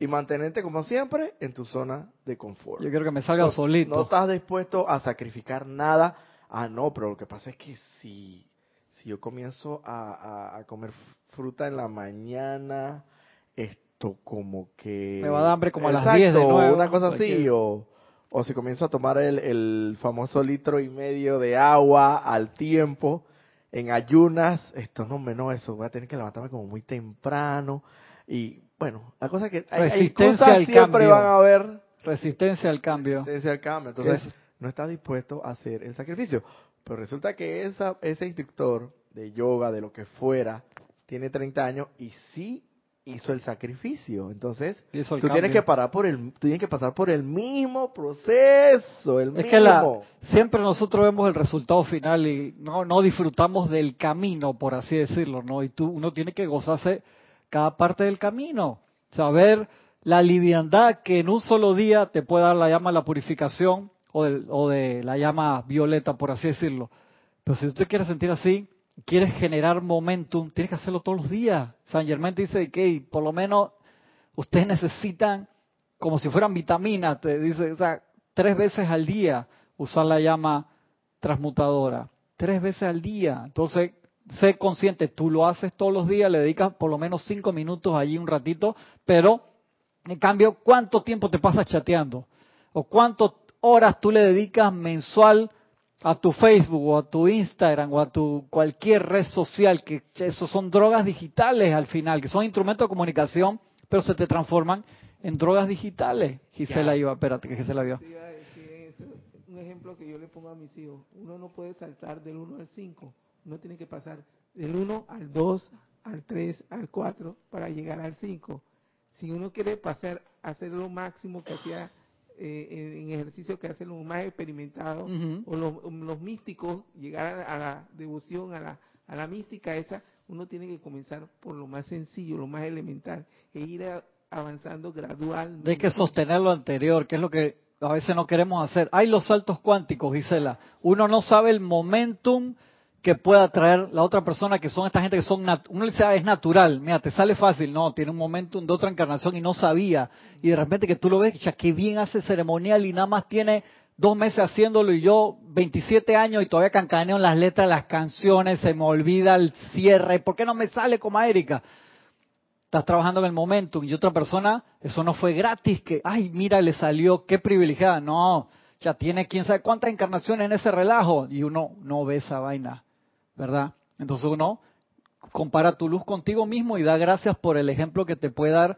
y mantenerte como siempre en tu zona de confort. Yo quiero que me salga solito. No estás dispuesto a sacrificar nada. Ah, no, pero lo que pasa es que si, si yo comienzo a, comer fruta en la mañana, esto como que... Me va a dar hambre como a las 10 de nuevo. Una cosa así, o, o si comienzo a tomar el, el famoso litro y medio de agua al tiempo, en ayunas, esto no menos eso, voy a tener que levantarme como muy temprano y bueno, la cosa es que hay, cosas siempre van a haber resistencia al cambio. Resistencia al cambio, entonces no está dispuesto a hacer el sacrificio. Pero resulta que esa, ese instructor de yoga, de lo que fuera, tiene 30 años y sí hizo el sacrificio. Entonces, tú tienes que parar por el, tú tienes que pasar por el mismo proceso, el es mismo. Que la, siempre nosotros vemos el resultado final y no, no disfrutamos del camino, por así decirlo, ¿no? Y tú, uno tiene que gozarse cada parte del camino, saber la liviandad que en un solo día te puede dar la llama de la purificación o de, o de la llama violeta, por así decirlo. Pero si tú te quieres sentir así, quieres generar momentum, tienes que hacerlo todos los días. San Germán te dice que por lo menos ustedes necesitan, como si fueran vitaminas, te dice, o sea, tres veces al día usar la llama transmutadora. Tres veces al día. Entonces, sé consciente, tú lo haces todos los días, le dedicas por lo menos cinco minutos allí un ratito, pero en cambio, ¿cuánto tiempo te pasas chateando? ¿O cuántas horas tú le dedicas mensual a tu Facebook o a tu Instagram o a tu cualquier red social, que eso son drogas digitales al final, que son instrumentos de comunicación, pero se te transforman en drogas digitales. Gisela iba, espérate que Gisela vio. Un ejemplo que yo le pongo a mis hijos, uno no puede saltar del 1 al 5, uno tiene que pasar del 1 al 2, al 3, al 4 para llegar al 5. Si uno quiere pasar, hacer lo máximo que hacía eh, en ejercicios que hacen los más experimentados o los, místicos, llegar a, la devoción, a la, a la mística esa, uno tiene que comenzar por lo más sencillo, lo más elemental, e ir avanzando gradualmente. Hay que sostener lo anterior, que es lo que a veces no queremos hacer. Hay los saltos cuánticos, Gisela. Uno no sabe el momentum que pueda traer la otra persona, que son esta gente que son, uno le dice, ah, es natural, mira, te sale fácil, no, tiene un momento de otra encarnación y no sabía, y de repente que tú lo ves, ya que bien hace ceremonial y nada más tiene dos meses haciéndolo y yo 27 años y todavía cancaneo en las letras las canciones, se me olvida el cierre, ¿por qué no me sale como a Erika? Estás trabajando en el momento y otra persona, eso no fue gratis, que, ay, mira, le salió, qué privilegiada, no, ya tiene quién sabe cuántas encarnaciones en ese relajo y uno no ve esa vaina. ¿Verdad? Entonces uno compara tu luz contigo mismo y da gracias por el ejemplo que te puede dar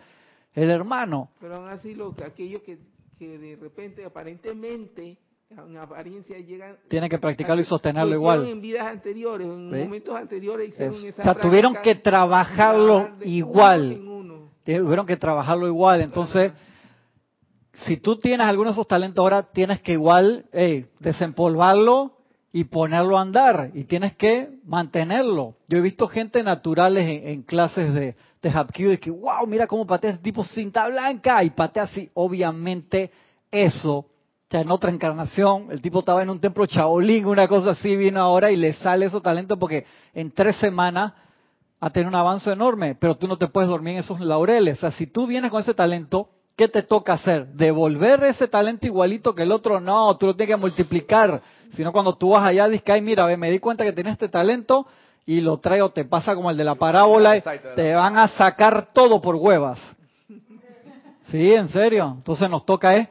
el hermano. Pero aún así, lo, aquellos que, que de repente, aparentemente, en apariencia llegan... Tienen que practicarlo y sostenerlo igual. En vidas anteriores, en momentos anteriores hicieron esa O sea, tuvieron que trabajarlo igual. Tuvieron que trabajarlo igual. Entonces, si tú tienes algunos de esos talentos ahora, tienes que igual hey, desempolvarlo y ponerlo a andar y tienes que mantenerlo. Yo he visto gente naturales en, clases de, de Hapkido que, wow, mira cómo patea ese tipo cinta blanca y patea así. Obviamente eso, o en otra encarnación, el tipo estaba en un templo chaolín, una cosa así, vino ahora y le sale esos talento porque en tres semanas ha tenido un avance enorme, pero tú no te puedes dormir en esos laureles. O sea, si tú vienes con ese talento, ¿qué te toca hacer? ¿Devolver ese talento igualito que el otro? No, tú lo tienes que multiplicar. Sino cuando tú vas allá, dices, ay, mira, me di cuenta que tienes este talento y lo traigo, te pasa como el de la parábola, y te van a sacar todo por huevas. Sí, en serio. Entonces nos toca es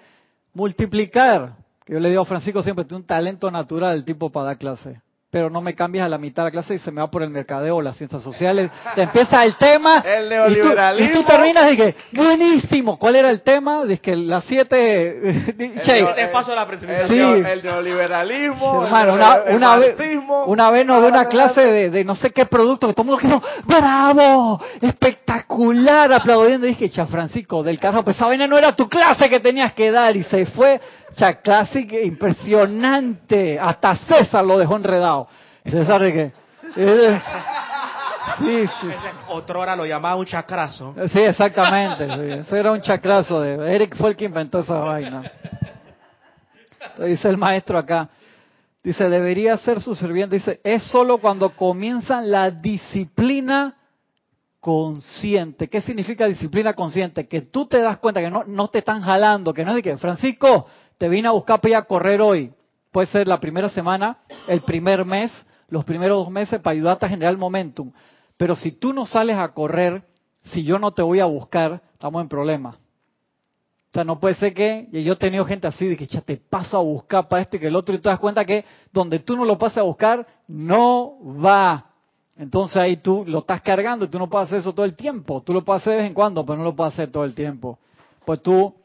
multiplicar. Que yo le digo a Francisco siempre, tiene un talento natural el tipo para dar clase. Pero no me cambias a la mitad de la clase y se me va por el mercadeo o las ciencias sociales. Te empieza el tema <laughs> El y tú, neoliberalismo. y tú terminas y que, buenísimo, ¿cuál era el tema? Dice que las siete... <laughs> Te paso la el, presentación. El neoliberalismo, hermano, una, el una vez, una vez nos dio una clase de, de no sé qué producto que todo el mundo quedó, ¡bravo! ¡Espectacular! Aplaudiendo. Y dije, cha Francisco, del carajo, pues esa vaina no era tu clase que tenías que dar. Y se fue, cha, clase que impresionante. Hasta César lo dejó enredado. César de que... eh, Sí, sí, Ese otrora lo llamaba un chacrazo. Sí, exactamente. sí. Ese era un chacrazo. De, Eric fue el que inventó esa vaina. Entonces dice el maestro acá. Dice, debería ser su sirviente. Dice, es solo cuando comienzan la disciplina consciente. ¿Qué significa disciplina consciente? Que tú te das cuenta que no, no te están jalando, que no es de que, Francisco, te vine a buscar para ir a correr hoy. Puede ser la primera semana, el primer mes, los primeros dos meses para ayudarte a generar momentum. Pero si tú no sales a correr, si yo no te voy a buscar, estamos en problemas. O sea, no puede ser que, y yo he tenido gente así de que ya te paso a buscar para esto y que el otro, y te das cuenta que donde tú no lo pases a buscar, no va. Entonces ahí tú lo estás cargando y tú no puedes hacer eso todo el tiempo. Tú lo puedes hacer de vez en cuando, pero no lo puedes hacer todo el tiempo. Pues tú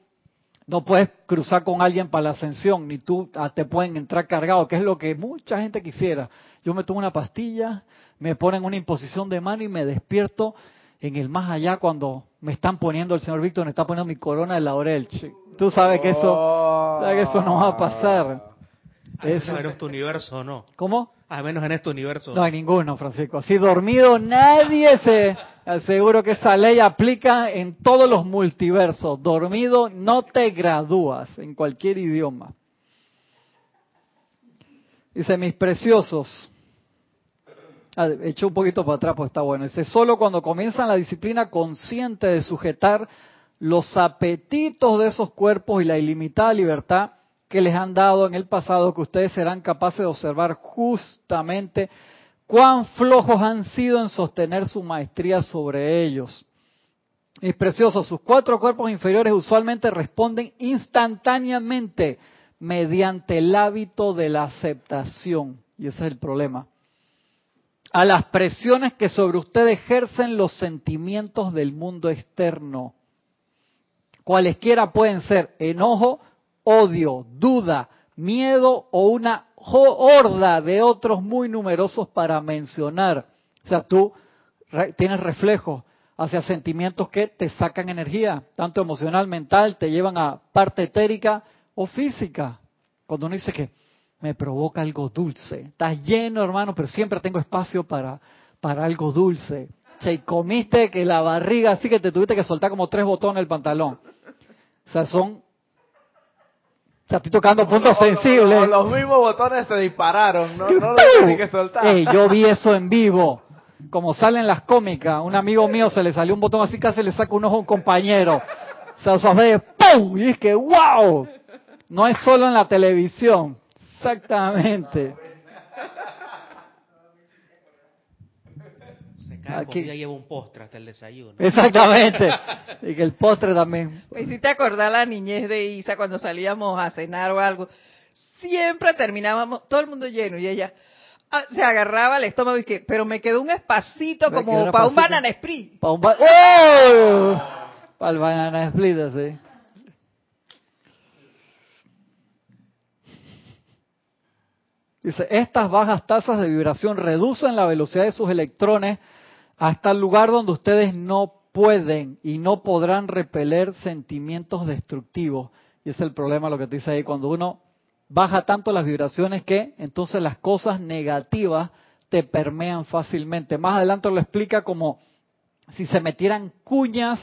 no puedes cruzar con alguien para la ascensión, ni tú ah, te pueden entrar cargado, que es lo que mucha gente quisiera. Yo me tomo una pastilla, me ponen una imposición de mano y me despierto en el más allá cuando me están poniendo, el señor Víctor me está poniendo mi corona de laurel. Tú sabes que eso, Oh. sabes que eso no va a pasar. Al menos Eso. en este universo no. ¿Cómo? Al menos en este universo. No hay ninguno, Francisco. Así dormido nadie se aseguro que esa ley aplica en todos los multiversos. Dormido no te gradúas en cualquier idioma. Dice, mis preciosos. Ah, echo un poquito para atrás, pues está bueno. Dice, solo cuando comienzan la disciplina consciente de sujetar los apetitos de esos cuerpos y la ilimitada libertad que les han dado en el pasado, que ustedes serán capaces de observar justamente cuán flojos han sido en sostener su maestría sobre ellos. Mis preciosos, sus cuatro cuerpos inferiores usualmente responden instantáneamente mediante el hábito de la aceptación. Y ese es el problema. A las presiones que sobre usted ejercen los sentimientos del mundo externo. Cualesquiera pueden ser enojo, odio, duda, miedo o una horda de otros muy numerosos para mencionar. O sea, tú tienes reflejos hacia sentimientos que te sacan energía, tanto emocional, mental, te llevan a parte etérica o física. Cuando uno dice que me provoca algo dulce, estás lleno, hermano, pero siempre tengo espacio para, para algo dulce. Che, y comiste que la barriga así que te tuviste que soltar como tres botones el pantalón. O sea, son o sea, estoy tocando puntos sensibles. o los mismos botones se dispararon, no, no lo tienen que soltar. Ey, yo vi eso en vivo. Como salen las cómicas, un amigo mío se le salió un botón así, casi le saca un ojo a un compañero. Esos ve, ¡pum! Y es que, ¡wow! No es solo en la televisión. Exactamente. Aquí. comida y lleva un postre hasta el desayuno. Exactamente. <laughs> Y que el postre también. Me hiciste acordar la niñez de Isa cuando salíamos a cenar o algo. Siempre terminábamos, todo el mundo lleno y ella ah, se agarraba al estómago y que, pero me quedó un espacito Me como un para un banana split. Para un ba- ¡Oh! Para el banana split, así. Dice, estas bajas tasas de vibración reducen la velocidad de sus electrones hasta el lugar donde ustedes no pueden y no podrán repeler sentimientos destructivos. Y es el problema, lo que te dice ahí, cuando uno baja tanto las vibraciones que entonces las cosas negativas te permean fácilmente. Más adelante lo explica como si se metieran cuñas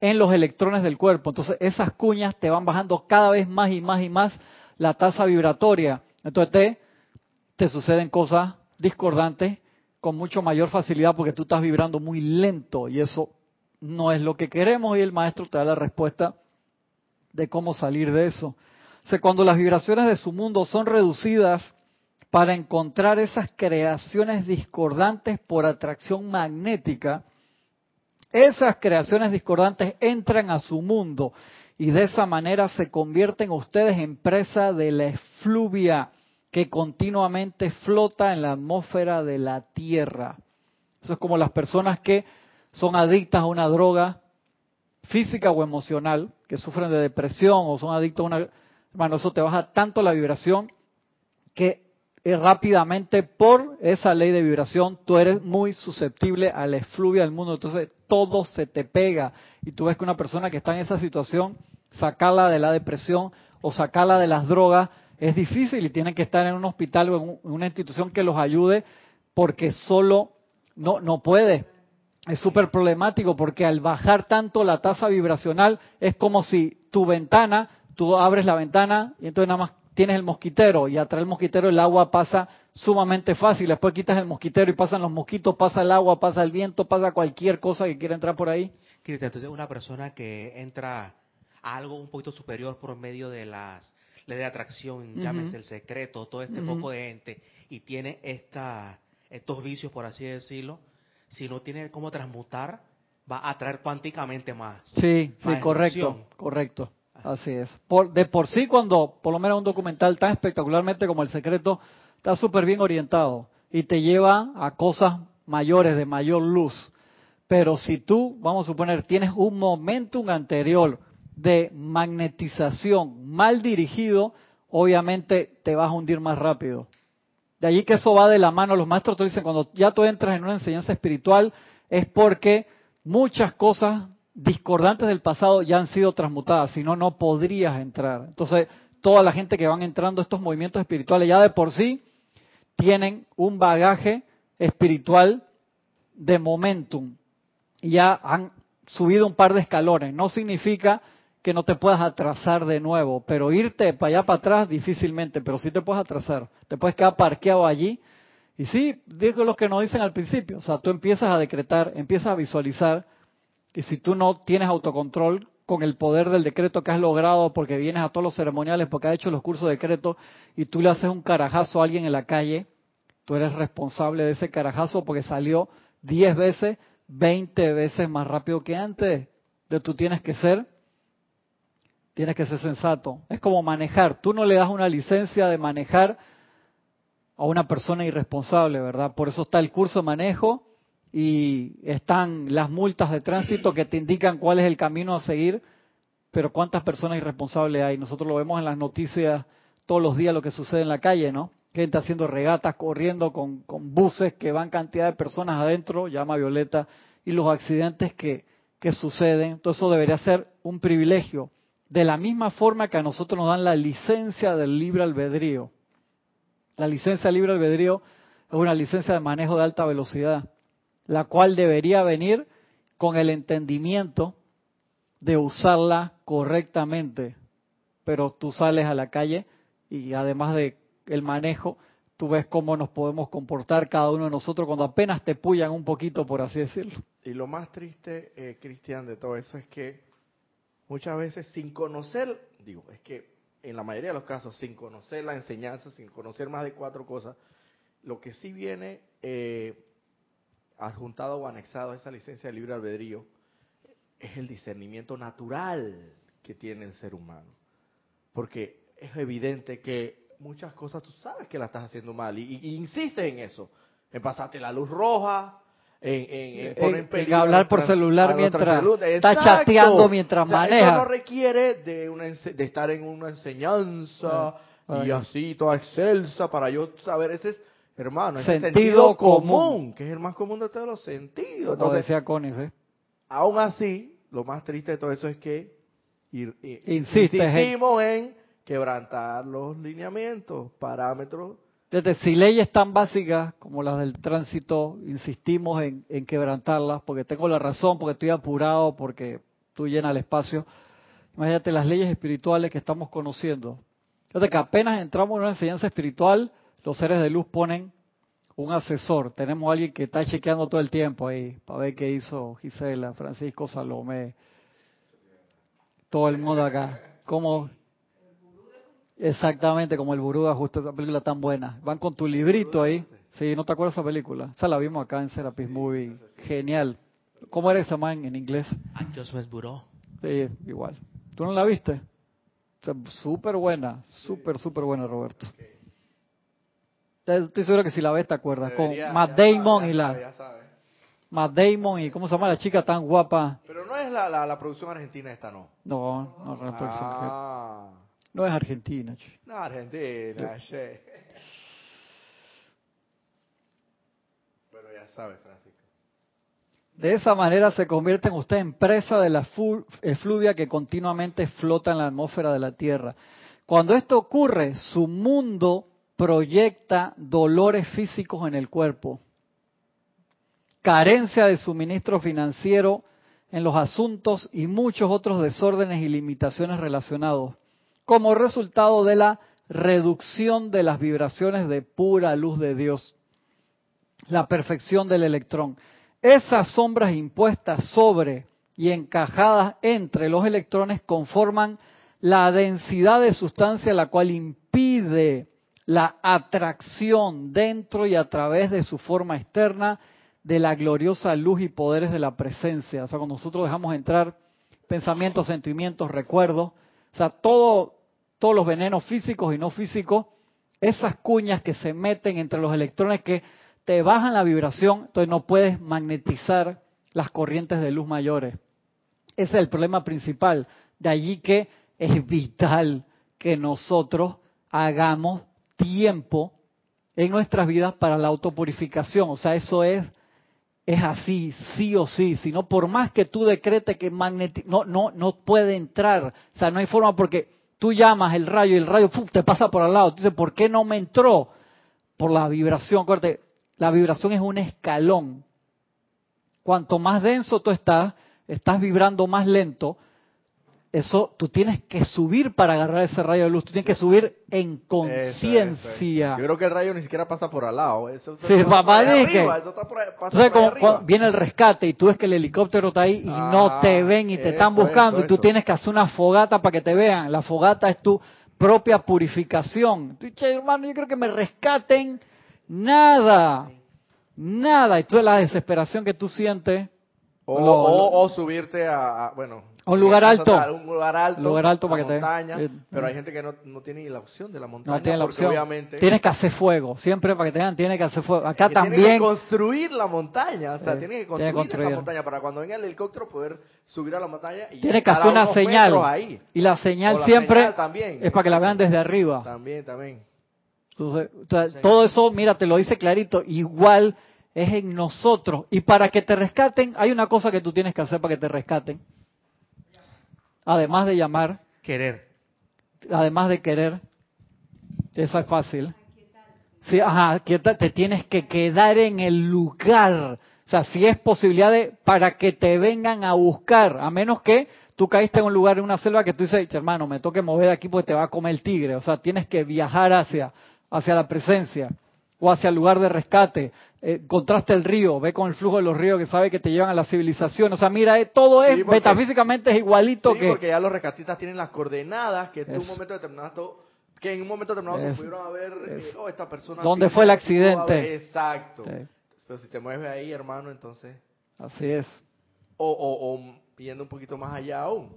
en los electrones del cuerpo. Entonces esas cuñas te van bajando cada vez más y más y más la tasa vibratoria. Entonces te, te suceden cosas discordantes con mucho mayor facilidad porque tú estás vibrando muy lento y eso no es lo que queremos y el maestro te da la respuesta de cómo salir de eso. Cuando las vibraciones de su mundo son reducidas para encontrar esas creaciones discordantes por atracción magnética, esas creaciones discordantes entran a su mundo y de esa manera se convierten ustedes en presa de la efluvia que continuamente flota en la atmósfera de la Tierra. Eso es como las personas que son adictas a una droga física o emocional, que sufren de depresión o son adictos a una... Hermano, eso te baja tanto la vibración que rápidamente por esa ley de vibración tú eres muy susceptible a la efluvia del mundo. Entonces todo se te pega. Y tú ves que una persona que está en esa situación, sacarla de la depresión o sacarla de las drogas, es difícil y tienen que estar en un hospital o en una institución que los ayude porque solo no, no puede. Es súper problemático porque al bajar tanto la tasa vibracional es como si tu ventana, tú abres la ventana y entonces nada más tienes el mosquitero y atrás del mosquitero el agua pasa sumamente fácil. Después quitas el mosquitero y pasan los mosquitos, pasa el agua, pasa el viento, pasa cualquier cosa que quiera entrar por ahí. entonces una persona que entra a algo un poquito superior por medio de las ley de atracción, llámese el secreto, todo este poco de gente, y tiene esta, estos vicios, por así decirlo, si no tiene cómo transmutar, va a atraer cuánticamente más. Sí, sí, correcto, correcto. Así es. Por, de por sí, cuando por lo menos un documental tan espectacularmente como El Secreto está súper bien orientado y te lleva a cosas mayores, de mayor luz. Pero si tú, vamos a suponer, tienes un momentum anterior de magnetización mal dirigido, obviamente te vas a hundir más rápido. De allí que eso va de la mano. Los maestros te dicen, cuando ya tú entras en una enseñanza espiritual, es porque muchas cosas discordantes del pasado ya han sido transmutadas, si no, no podrías entrar. Entonces, toda la gente que van entrando a estos movimientos espirituales ya de por sí tienen un bagaje espiritual de momentum. Ya han subido un par de escalones. No significa que no te puedas atrasar de nuevo, pero irte para allá para atrás difícilmente, pero sí te puedes atrasar. Te puedes quedar parqueado allí. Y sí, digo lo que nos dicen al principio, o sea, tú empiezas a decretar, empiezas a visualizar, y si tú no tienes autocontrol con el poder del decreto que has logrado porque vienes a todos los ceremoniales, porque has hecho los cursos de decreto, y tú le haces un carajazo a alguien en la calle, tú eres responsable de ese carajazo porque salió 10 veces, 20 veces más rápido que antes. De tú tienes que ser Tienes que ser sensato. Es como manejar. Tú no le das una licencia de manejar a una persona irresponsable, ¿verdad? Por eso está el curso de manejo y están las multas de tránsito que te indican cuál es el camino a seguir, pero cuántas personas irresponsables hay. Nosotros lo vemos en las noticias todos los días lo que sucede en la calle, ¿no? Gente haciendo regatas, corriendo con, buses que van cantidad de personas adentro, llama Violeta, y los accidentes que, que suceden. Todo eso debería ser un privilegio de la misma forma que a nosotros nos dan la licencia del libre albedrío. La licencia del libre albedrío es una licencia de manejo de alta velocidad, la cual debería venir con el entendimiento de usarla correctamente. Pero tú sales a la calle y además de el manejo, tú ves cómo nos podemos comportar cada uno de nosotros cuando apenas te pullan un poquito, por así decirlo. Y lo más triste, eh, Cristian, de todo eso es que muchas veces sin conocer, digo, es que en la mayoría de los casos, sin conocer la enseñanza, sin conocer más de cuatro cosas, lo que sí viene eh, adjuntado o anexado a esa licencia de libre albedrío es el discernimiento natural que tiene el ser humano. Porque es evidente que muchas cosas tú sabes que la estás haciendo mal y, y, insistes en eso, en pasarte la luz roja, en, en, en hablar por celular mientras está chateando mientras maneja. Eso no requiere de, una, de estar en una enseñanza y así toda excelsa para yo saber ese hermano, ese sentido, común, que es el más común de todos los sentidos. Entonces, decía Connie, ¿eh? Aún así, lo más triste de todo eso es que ir, insistimos en quebrantar los lineamientos, parámetros si leyes tan básicas como las del tránsito, insistimos en, quebrantarlas, porque tengo la razón, porque estoy apurado, porque tú llenas el espacio. Imagínate las leyes espirituales que estamos conociendo. Fíjate que apenas entramos en una enseñanza espiritual, los seres de luz ponen un asesor. Tenemos a alguien que está chequeando todo el tiempo ahí, para ver qué hizo Gisela, Francisco Salomé, todo el mundo acá. ¿Cómo, Exactamente, como el Buruda, justo esa película tan buena. Van con tu librito ahí. Sí, ¿no te acuerdas de esa película? Esa la vimos acá en Serapis Movie. Genial. ¿Cómo era esa man en inglés? Just Bureau. Sí, igual. ¿Tú no la viste? Súper buena, súper, súper buena, Roberto. Estoy seguro que si la ves te acuerdas. Debería, con Matt Damon sabe, y la ya. Matt Damon y ¿cómo se llama la chica tan guapa? Pero no es la, la, la producción argentina esta, no. No, no, no, puede ser. Ah, no es argentina. che. no, Argentina, che. Pero ya sabes, Francisco. De esa manera se convierte en usted en presa de la efluvia que continuamente flota en la atmósfera de la Tierra. Cuando esto ocurre, su mundo proyecta dolores físicos en el cuerpo, carencia de suministro financiero en los asuntos y muchos otros desórdenes y limitaciones relacionados, como resultado de la reducción de las vibraciones de pura luz de Dios, la perfección del electrón. Esas sombras impuestas sobre y encajadas entre los electrones conforman la densidad de sustancia la cual impide la atracción dentro y a través de su forma externa de la gloriosa luz y poderes de la presencia. O sea, cuando nosotros dejamos entrar pensamientos, sentimientos, recuerdos, o sea, todo, todos los venenos físicos y no físicos, esas cuñas que se meten entre los electrones que te bajan la vibración, entonces no puedes magnetizar las corrientes de luz mayores. Ese es el problema principal. De allí que es vital que nosotros hagamos tiempo en nuestras vidas para la autopurificación. O sea, eso es, es así, sí o sí. Si no, por más que tú decretes que magneti no, no, no puede entrar. O sea, no hay forma porque tú llamas el rayo y el rayo ¡fum! te pasa por al lado. Entonces, ¿por qué no me entró? Por la vibración. Acuérdate, la vibración es un escalón. Cuanto más denso tú estás, estás vibrando más lento. Eso tú tienes que subir para agarrar ese rayo de luz. Tú tienes que subir en conciencia. Yo creo que el rayo ni siquiera pasa por al lado. Eso, eso Sí, papá, por ahí dije. arriba, eso está por ahí- pasa Entonces, por ahí como cuando arriba. viene el rescate y tú ves que el helicóptero está ahí y no Ah, te ven y te están buscando y tú tienes que hacer una fogata para que te vean. La fogata es tu propia purificación. Tú, che, hermano, yo creo que me rescaten. Nada. Nada. Y toda la desesperación que tú sientes. O, Lo- o- lo- o subirte a, a- bueno, un lugar alto. Un lugar alto. Lugar alto para que te- montaña, eh, pero eh. hay gente que no, no tiene ni la opción de la montaña. No tiene la opción. Obviamente, Tienes que hacer fuego. Siempre para que te vean, tienes que hacer fuego. Acá que también. que construir la montaña. O sea, tiene que construir, construir. esa montaña para cuando venga el helicóptero poder subir a la montaña y Tienes que hacer una señal. Ahí. Y la señal la siempre señal también, es para que la vean desde arriba. También, también. Entonces, o sea, todo eso, mira, te lo dice clarito, igual es en nosotros. Y para que te rescaten, hay una cosa que tú tienes que hacer para que te rescaten. Además de llamar, Querer. además de querer, eso es fácil. Sí, ajá, quieta- te tienes que quedar en el lugar. O sea, si es posibilidad de, para que te vengan a buscar, a menos que tú caíste en un lugar, en una selva que tú dices, "Che, hermano, me toque mover de aquí porque te va a comer el tigre. O sea, tienes que viajar hacia, hacia la presencia o hacia el lugar de rescate. Eh, encontraste el río, ve con el flujo de los ríos que sabe que te llevan a la civilización. O sea, mira, eh, todo es, Sí, porque- metafísicamente es igualito Sí, que... porque ya los rescatistas tienen las coordenadas que en un momento determinado que en un momento determinado se pudieron haber eh, Eso. oh, esta persona ¿Dónde fue el accidente? haber- exacto Sí, pero si te mueves ahí hermano entonces así es. o, o, o yendo un poquito más allá aún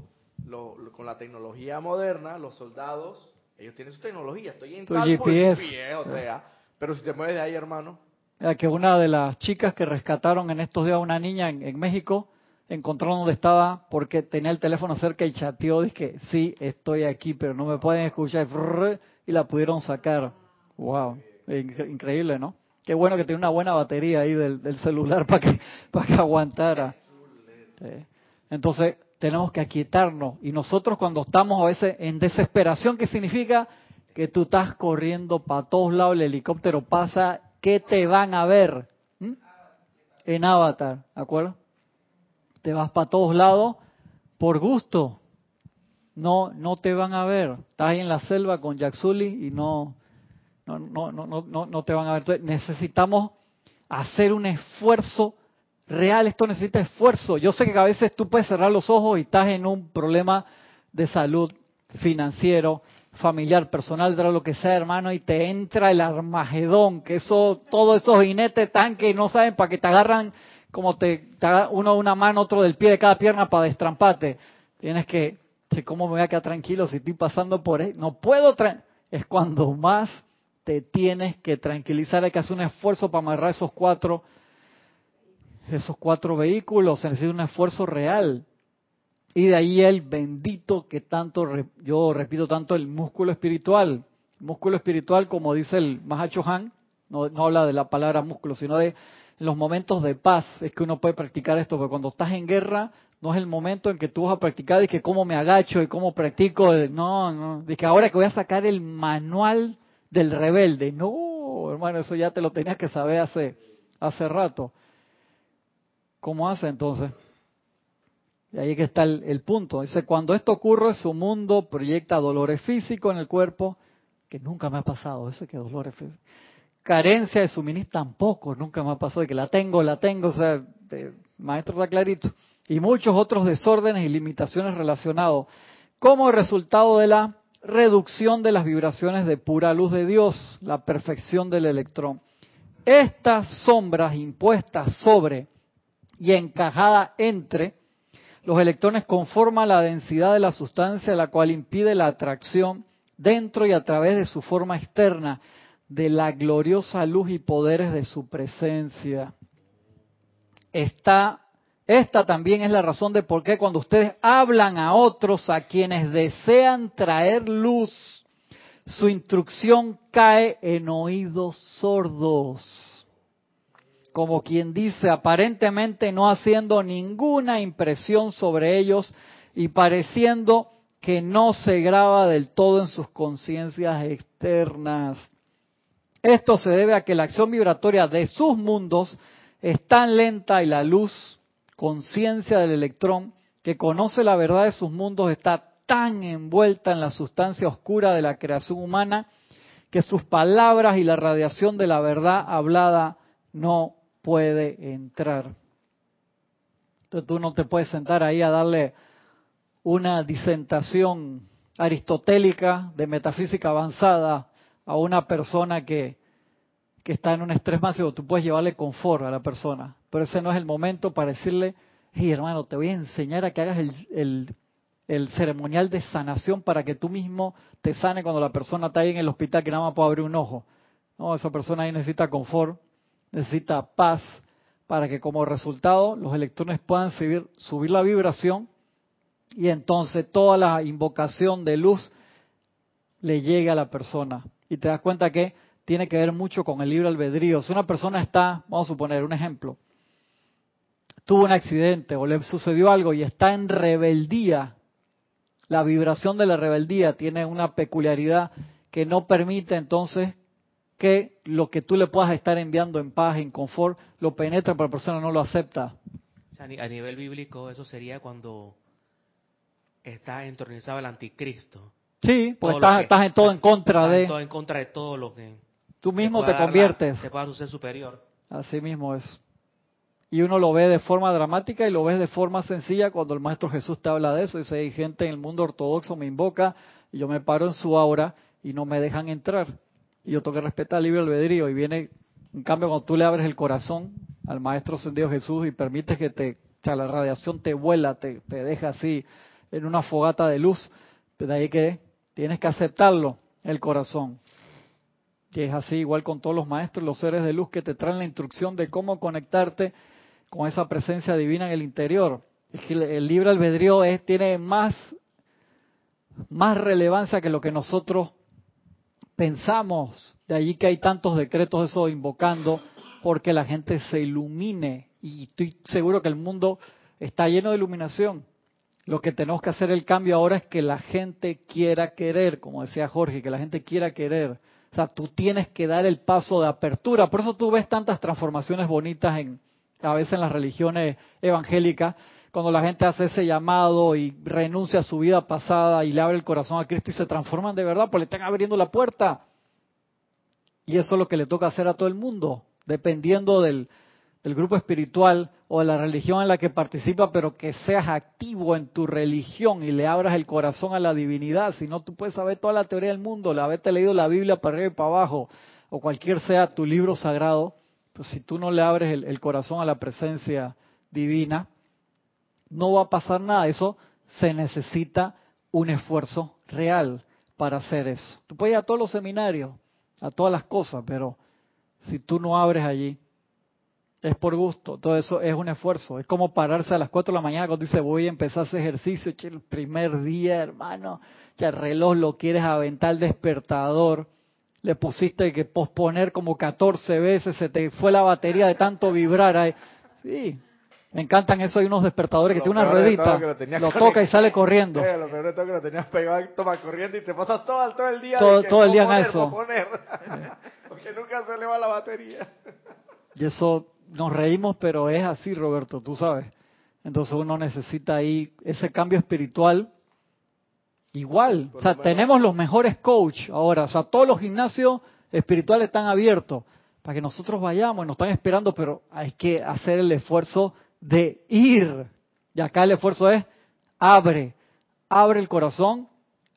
lo- lo- con la tecnología moderna los soldados ellos tienen su tecnología estoy en Tu tal por. GPS, o sea pero si te mueves de ahí hermano que una de las chicas que rescataron en estos días a una niña en, en México encontró donde estaba porque tenía el teléfono cerca y chateó, dije, sí, estoy aquí, pero no me pueden escuchar, y la pudieron sacar. Wow, Incre- increíble, ¿no? Qué bueno que tiene una buena batería ahí del, del celular <laughs> para que, para que aguantara. Entonces, tenemos que aquietarnos. Y nosotros cuando estamos a veces en desesperación, ¿qué significa? Que tú estás corriendo para todos lados, el helicóptero pasa, ¿qué te van a ver? ¿Mm? En Avatar, ¿de acuerdo? Te vas para todos lados por gusto. No, no te van a ver. Estás ahí en la selva con Yaxuli y no, no, no, no, no, no, no te van a ver. Entonces, necesitamos hacer un esfuerzo real. Esto necesita esfuerzo. Yo sé que a veces tú puedes cerrar los ojos y estás en un problema de salud financiero, familiar, personal, de lo que sea, hermano, y te entra el armagedón, que eso, todos esos jinetes tan que no saben para que te agarran como te, te uno una mano, otro del pie de cada pierna para destramparte. Tienes que, ¿cómo me voy a quedar tranquilo si estoy pasando por ahí? No puedo, es cuando más te tienes que tranquilizar, hay que hacer un esfuerzo para amarrar esos cuatro, esos cuatro vehículos, se necesita un esfuerzo real. Y de ahí el bendito que tanto, yo repito tanto, el músculo espiritual. músculo espiritual, como dice el Mahacho Han, no, no habla de la palabra músculo, sino de los momentos de paz es que uno puede practicar esto, porque cuando estás en guerra no es el momento en que tú vas a practicar y que cómo me agacho y cómo practico, no, no, de que ahora que voy a sacar el manual del rebelde, no, hermano, eso ya te lo tenías que saber hace, hace rato. ¿Cómo hace entonces? Y ahí que está el, punto. Dice, cuando esto ocurre, su mundo proyecta dolores físicos en el cuerpo, que nunca me ha pasado, eso que dolores físicos carencia de suministro tampoco, nunca me ha pasado de que la tengo, la tengo, o sea, maestro está clarito. Y muchos otros desórdenes y limitaciones relacionados como resultado de la reducción de las vibraciones de pura luz de Dios, la perfección del electrón. Estas sombras impuestas sobre y encajadas entre los electrones conforman la densidad de la sustancia, la cual impide la atracción dentro y a través de su forma externa de la gloriosa luz y poderes de su presencia. Esta, esta también es la razón de por qué cuando ustedes hablan a otros, a quienes desean traer luz, su instrucción cae en oídos sordos. Como quien dice, aparentemente no haciendo ninguna impresión sobre ellos y pareciendo que no se graba del todo en sus conciencias externas. Esto se debe a que la acción vibratoria de sus mundos es tan lenta y la luz, conciencia del electrón, que conoce la verdad de sus mundos, está tan envuelta en la sustancia oscura de la creación humana que sus palabras y la radiación de la verdad hablada no puede entrar. Entonces tú no te puedes sentar ahí a darle una disentación aristotélica de metafísica avanzada a una persona que, que está en un estrés máximo, tú puedes llevarle confort a la persona, pero ese no es el momento para decirle, hey hermano, te voy a enseñar a que hagas el, el, ceremonial de sanación para que tú mismo te sane cuando la persona está ahí en el hospital que nada más puede abrir un ojo. No, esa persona ahí necesita confort, necesita paz, para que como resultado los electrones puedan subir, subir la vibración y entonces toda la invocación de luz le llegue a la persona y te das cuenta que tiene que ver mucho con el libre albedrío. Si una persona está, vamos a suponer un ejemplo, tuvo un accidente o le sucedió algo y está en rebeldía, la vibración de la rebeldía tiene una peculiaridad que no permite entonces que lo que tú le puedas estar enviando en paz, en confort, lo penetra, pero la persona no lo acepta. a nivel bíblico eso sería cuando está entronizado el anticristo. Sí, pues estás, estás, en todo en contra de... Todo en contra de todo lo que... Tú mismo te, conviertes. te pueda ser superior. Así mismo es. Y uno lo ve de forma dramática y lo ves de forma sencilla cuando el Maestro Jesús te habla de eso. Dice, hay gente en el mundo ortodoxo me invoca y yo me paro en su aura y no me dejan entrar. Y yo tengo que respetar el libre albedrío. Y viene, en cambio, cuando tú le abres el corazón al Maestro Ascendido Jesús y permites que te, la radiación te vuela, te, te deja así en una fogata de luz, de ahí que Tienes que aceptarlo, el corazón. Que es así, igual con todos los maestros, los seres de luz que te traen la instrucción de cómo conectarte con esa presencia divina en el interior. Es que el libre albedrío es, tiene más, más relevancia que lo que nosotros pensamos. De allí que hay tantos decretos eso invocando, porque la gente se ilumine. Y estoy seguro que el mundo está lleno de iluminación. Lo que tenemos que hacer el cambio ahora es que la gente quiera querer, como decía Jorge, que la gente quiera querer. O sea, tú tienes que dar el paso de apertura. Por eso tú ves tantas transformaciones bonitas en a veces en las religiones evangélicas, cuando la gente hace ese llamado y renuncia a su vida pasada y le abre el corazón a Cristo y se transforman de verdad, pues le están abriendo la puerta. Y eso es lo que le toca hacer a todo el mundo, dependiendo del, grupo espiritual o de la religión en la que participa, pero que seas activo en tu religión y le abras el corazón a la divinidad. Si no, tú puedes saber toda la teoría del mundo, la haberte leído la Biblia para arriba y para abajo, o cualquier sea tu libro sagrado, pues si tú no le abres el corazón a la presencia divina, no va a pasar nada. Eso se necesita un esfuerzo real para hacer eso. Tú puedes ir a todos los seminarios, a todas las cosas, pero si tú no abres allí, es por gusto, todo eso es un esfuerzo. Es como pararse a las 4 de la mañana cuando dice voy a empezar ese ejercicio, el primer día, hermano, ya el reloj lo quieres aventar al despertador, le pusiste que posponer como 14 veces, se te fue la batería de tanto vibrar ahí. Sí, me encantan eso, hay unos despertadores que tienen una ruedita, lo, toca y sale corriendo. Eh, lo peor de todo que lo tenías pegado, toma corriendo y te pasas todo, todo el día. Todo, que todo el día en posponer, eso. posponer. <laughs> Porque nunca se le va la batería. Y eso nos reímos, pero es así, Roberto, tú sabes. Entonces uno necesita ahí ese cambio espiritual. Igual, Por o sea, lo tenemos los mejores coach ahora, o sea, todos los gimnasios espirituales están abiertos para que nosotros vayamos y nos están esperando, pero hay que hacer el esfuerzo de ir. Y acá el esfuerzo es abre, abre el corazón,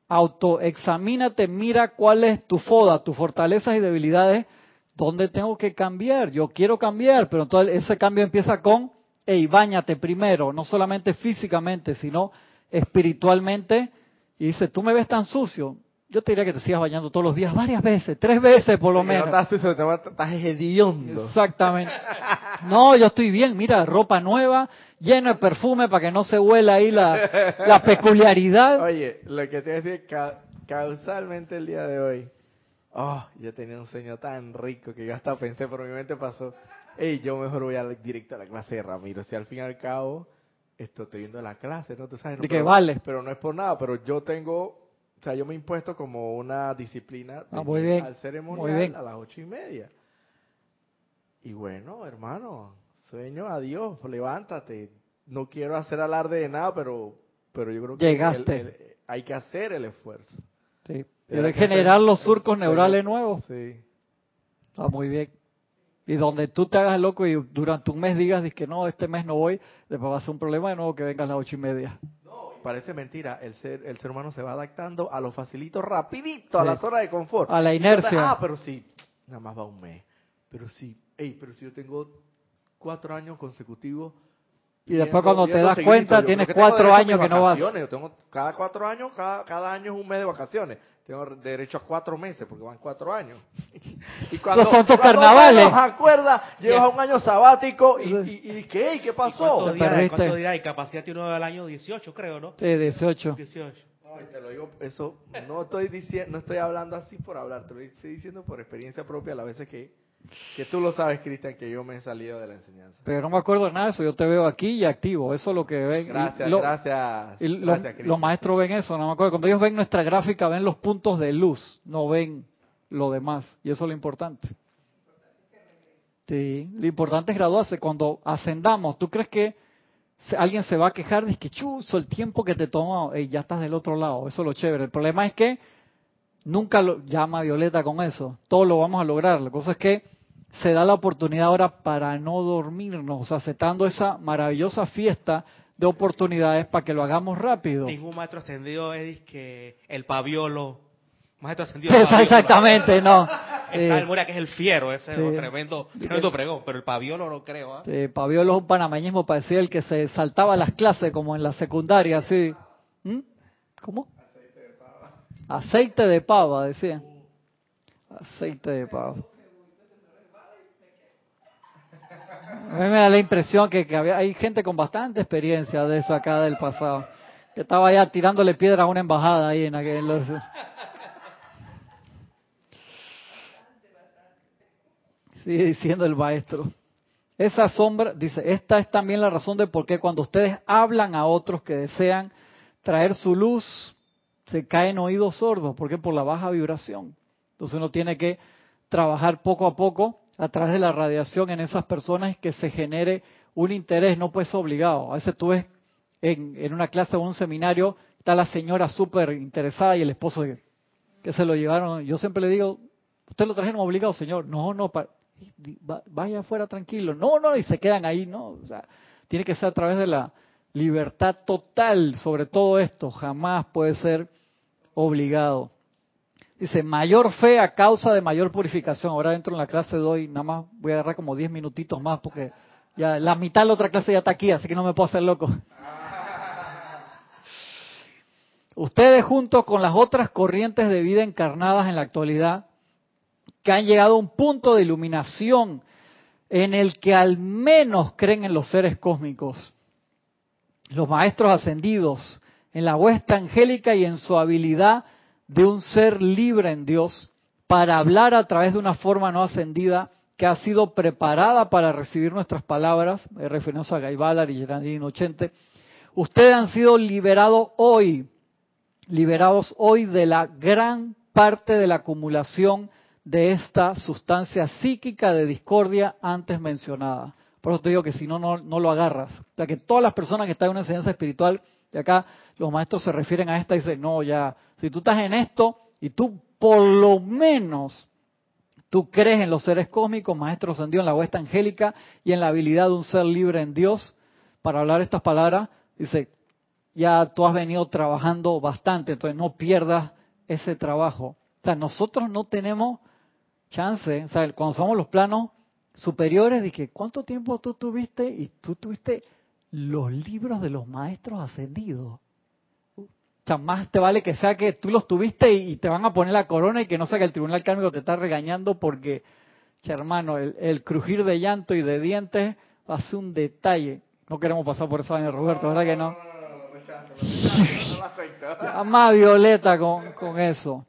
autoexamínate, mira cuál es tu foda, tus fortalezas y debilidades, dónde tengo que cambiar. Yo quiero cambiar, pero entonces ese cambio empieza con, hey, bañate primero, no solamente físicamente, sino espiritualmente. Y dice, tú me ves tan sucio. Yo te diría que te sigas bañando todos los días, varias veces, tres veces por lo menos. estás, estás hediondo. Exactamente. No, yo estoy bien, mira, ropa nueva, lleno de perfume para que no se huela ahí la, la peculiaridad. Oye, lo que te voy a decir ca- causalmente el día de hoy. Oh, yo tenía un sueño tan rico que yo hasta pensé, por mi mente pasó, hey, yo mejor voy a, directo a la clase de Ramiro. Si al fin y al cabo, esto estoy viendo la clase, ¿no? Tú sabes, no, De que pero- vale. Pero no es por nada, pero yo tengo, o sea, yo me he impuesto como una disciplina Ah, muy bien, al muy ceremonial bien. a las ocho y media. Y bueno, hermano, sueño, adiós, levántate. No quiero hacer alarde de nada, pero, pero yo creo que Llegaste. el- el- hay que hacer el esfuerzo. Sí. Que generar hacer- los surcos neurales nuevos. Sí. Está muy bien. Y donde tú te hagas loco y durante un mes digas que no, este mes no voy, después va a ser un problema de nuevo que vengas a las ocho y media. Parece mentira, el ser, el ser humano se va adaptando a lo facilito, rapidito, a Sí. la zona de confort. A la entonces, inercia. ah, pero sí, nada más va un mes. Pero sí, hey, pero si yo tengo cuatro años consecutivos. Y después cuando te das cuenta, yo tienes cuatro años que no vas. Yo tengo cada cuatro años, cada, cada año es un mes de vacaciones. Tengo derecho a cuatro meses porque van cuatro años. <laughs> Y cuando, tus cuando carnavales. menos acuerdas, llevas a un año sabático y, y, y ¿qué? ¿Y qué ¿Y pasó? ¿Cuántos Te días, perdiste. cuántos días de incapacidad tiene uno al año? 18, creo, ¿no? Sí, 18. 18. No, y te lo digo, eso no estoy diciendo, no estoy hablando así por hablar, te lo estoy diciendo por experiencia propia, las veces que, que tú lo sabes, Cristian, que yo me he salido de la enseñanza. Pero no me acuerdo de nada de eso. Yo te veo aquí y activo. Eso es lo que ven. Y Gracias, lo- gracias, y lo- gracias, los maestros ven eso. No me acuerdo. Cuando ellos ven nuestra gráfica, ven los puntos de luz. No ven lo demás. Y eso es lo importante. Sí, lo importante es graduarse. Cuando ascendamos, ¿tú crees que alguien se va a quejar de que chuzo el tiempo que te tomó? Ey, ya estás del otro lado. Eso es lo chévere. El problema es que nunca lo llama Violeta con eso. Todo lo vamos a lograr. La cosa es que se da la oportunidad ahora para no dormirnos, aceptando esa maravillosa fiesta de oportunidades para que lo hagamos rápido. Ningún maestro ascendido es que el paviolo. Maestro ascendido. <laughs> paviolo. Exactamente, no. <laughs> Está el Moria que es el fiero, ese es un tremendo, tremendo pregón, pero el paviolo no creo. ¿ah? sí, Paviolo es un panameñismo para decir el que se saltaba las clases como en la secundaria, así. ¿Mm? ¿Cómo? Aceite de pava, decía. Aceite de pava. A mí me da la impresión que, que había, hay gente con bastante experiencia de eso acá del pasado. Que estaba ya tirándole piedra a una embajada ahí en aquel... los- Sigue diciendo el maestro. Esa sombra, dice, esta es también la razón de por qué cuando ustedes hablan a otros que desean traer su luz, se caen oídos sordos, porque por la baja vibración. Entonces uno tiene que trabajar poco a poco a través de la radiación en esas personas que se genere un interés, no pues obligado. A veces tú ves en, en una clase o un seminario, está la señora súper interesada y el esposo que, se lo llevaron. Yo siempre le digo, ¿usted lo trajeron obligado, señor? No, no, vaya afuera tranquilo. No, no, y se quedan ahí, ¿no? O sea, tiene que ser a través de la libertad total sobre todo esto. Jamás puede ser obligado. Dice, mayor fe a causa de mayor purificación. Ahora dentro en la clase doy, nada más voy a agarrar como 10 minutitos más porque ya la mitad de la otra clase ya está aquí, así que no me puedo hacer loco. <laughs> Ustedes junto con las otras corrientes de vida encarnadas en la actualidad que han llegado a un punto de iluminación en el que al menos creen en los seres cósmicos, los maestros ascendidos, en la huesta angélica y en su habilidad de un ser libre en Dios para hablar a través de una forma no ascendida que ha sido preparada para recibir nuestras palabras, refiriéndose a Gaibalar y Geraldine Ochente, ustedes han sido liberados hoy, liberados hoy de la gran parte de la acumulación de esta sustancia psíquica de discordia antes mencionada. Por eso te digo que si no, no, lo agarras. O sea, que todas las personas que están en una enseñanza espiritual, y acá los maestros se refieren a esta y dicen, no, ya, si tú estás en esto y tú por lo menos tú crees en los seres cósmicos, maestro ascendido en la huesta angélica y en la habilidad de un ser libre en Dios para hablar estas palabras, dice, ya tú has venido trabajando bastante, entonces no pierdas ese trabajo. O sea, nosotros no tenemos chance, o sea, cuando somos los planos superiores, dije, ¿cuánto tiempo tú tuviste? Y tú tuviste los libros de los maestros ascendidos. Sea, más te vale que sea que tú los tuviste y te van a poner la corona y que no sea que el tribunal cármico te está regañando porque, hermano, el, crujir de llanto y de dientes va a ser un detalle. No queremos pasar por eso, año, Roberto, ¿verdad que no? más violeta con, con eso.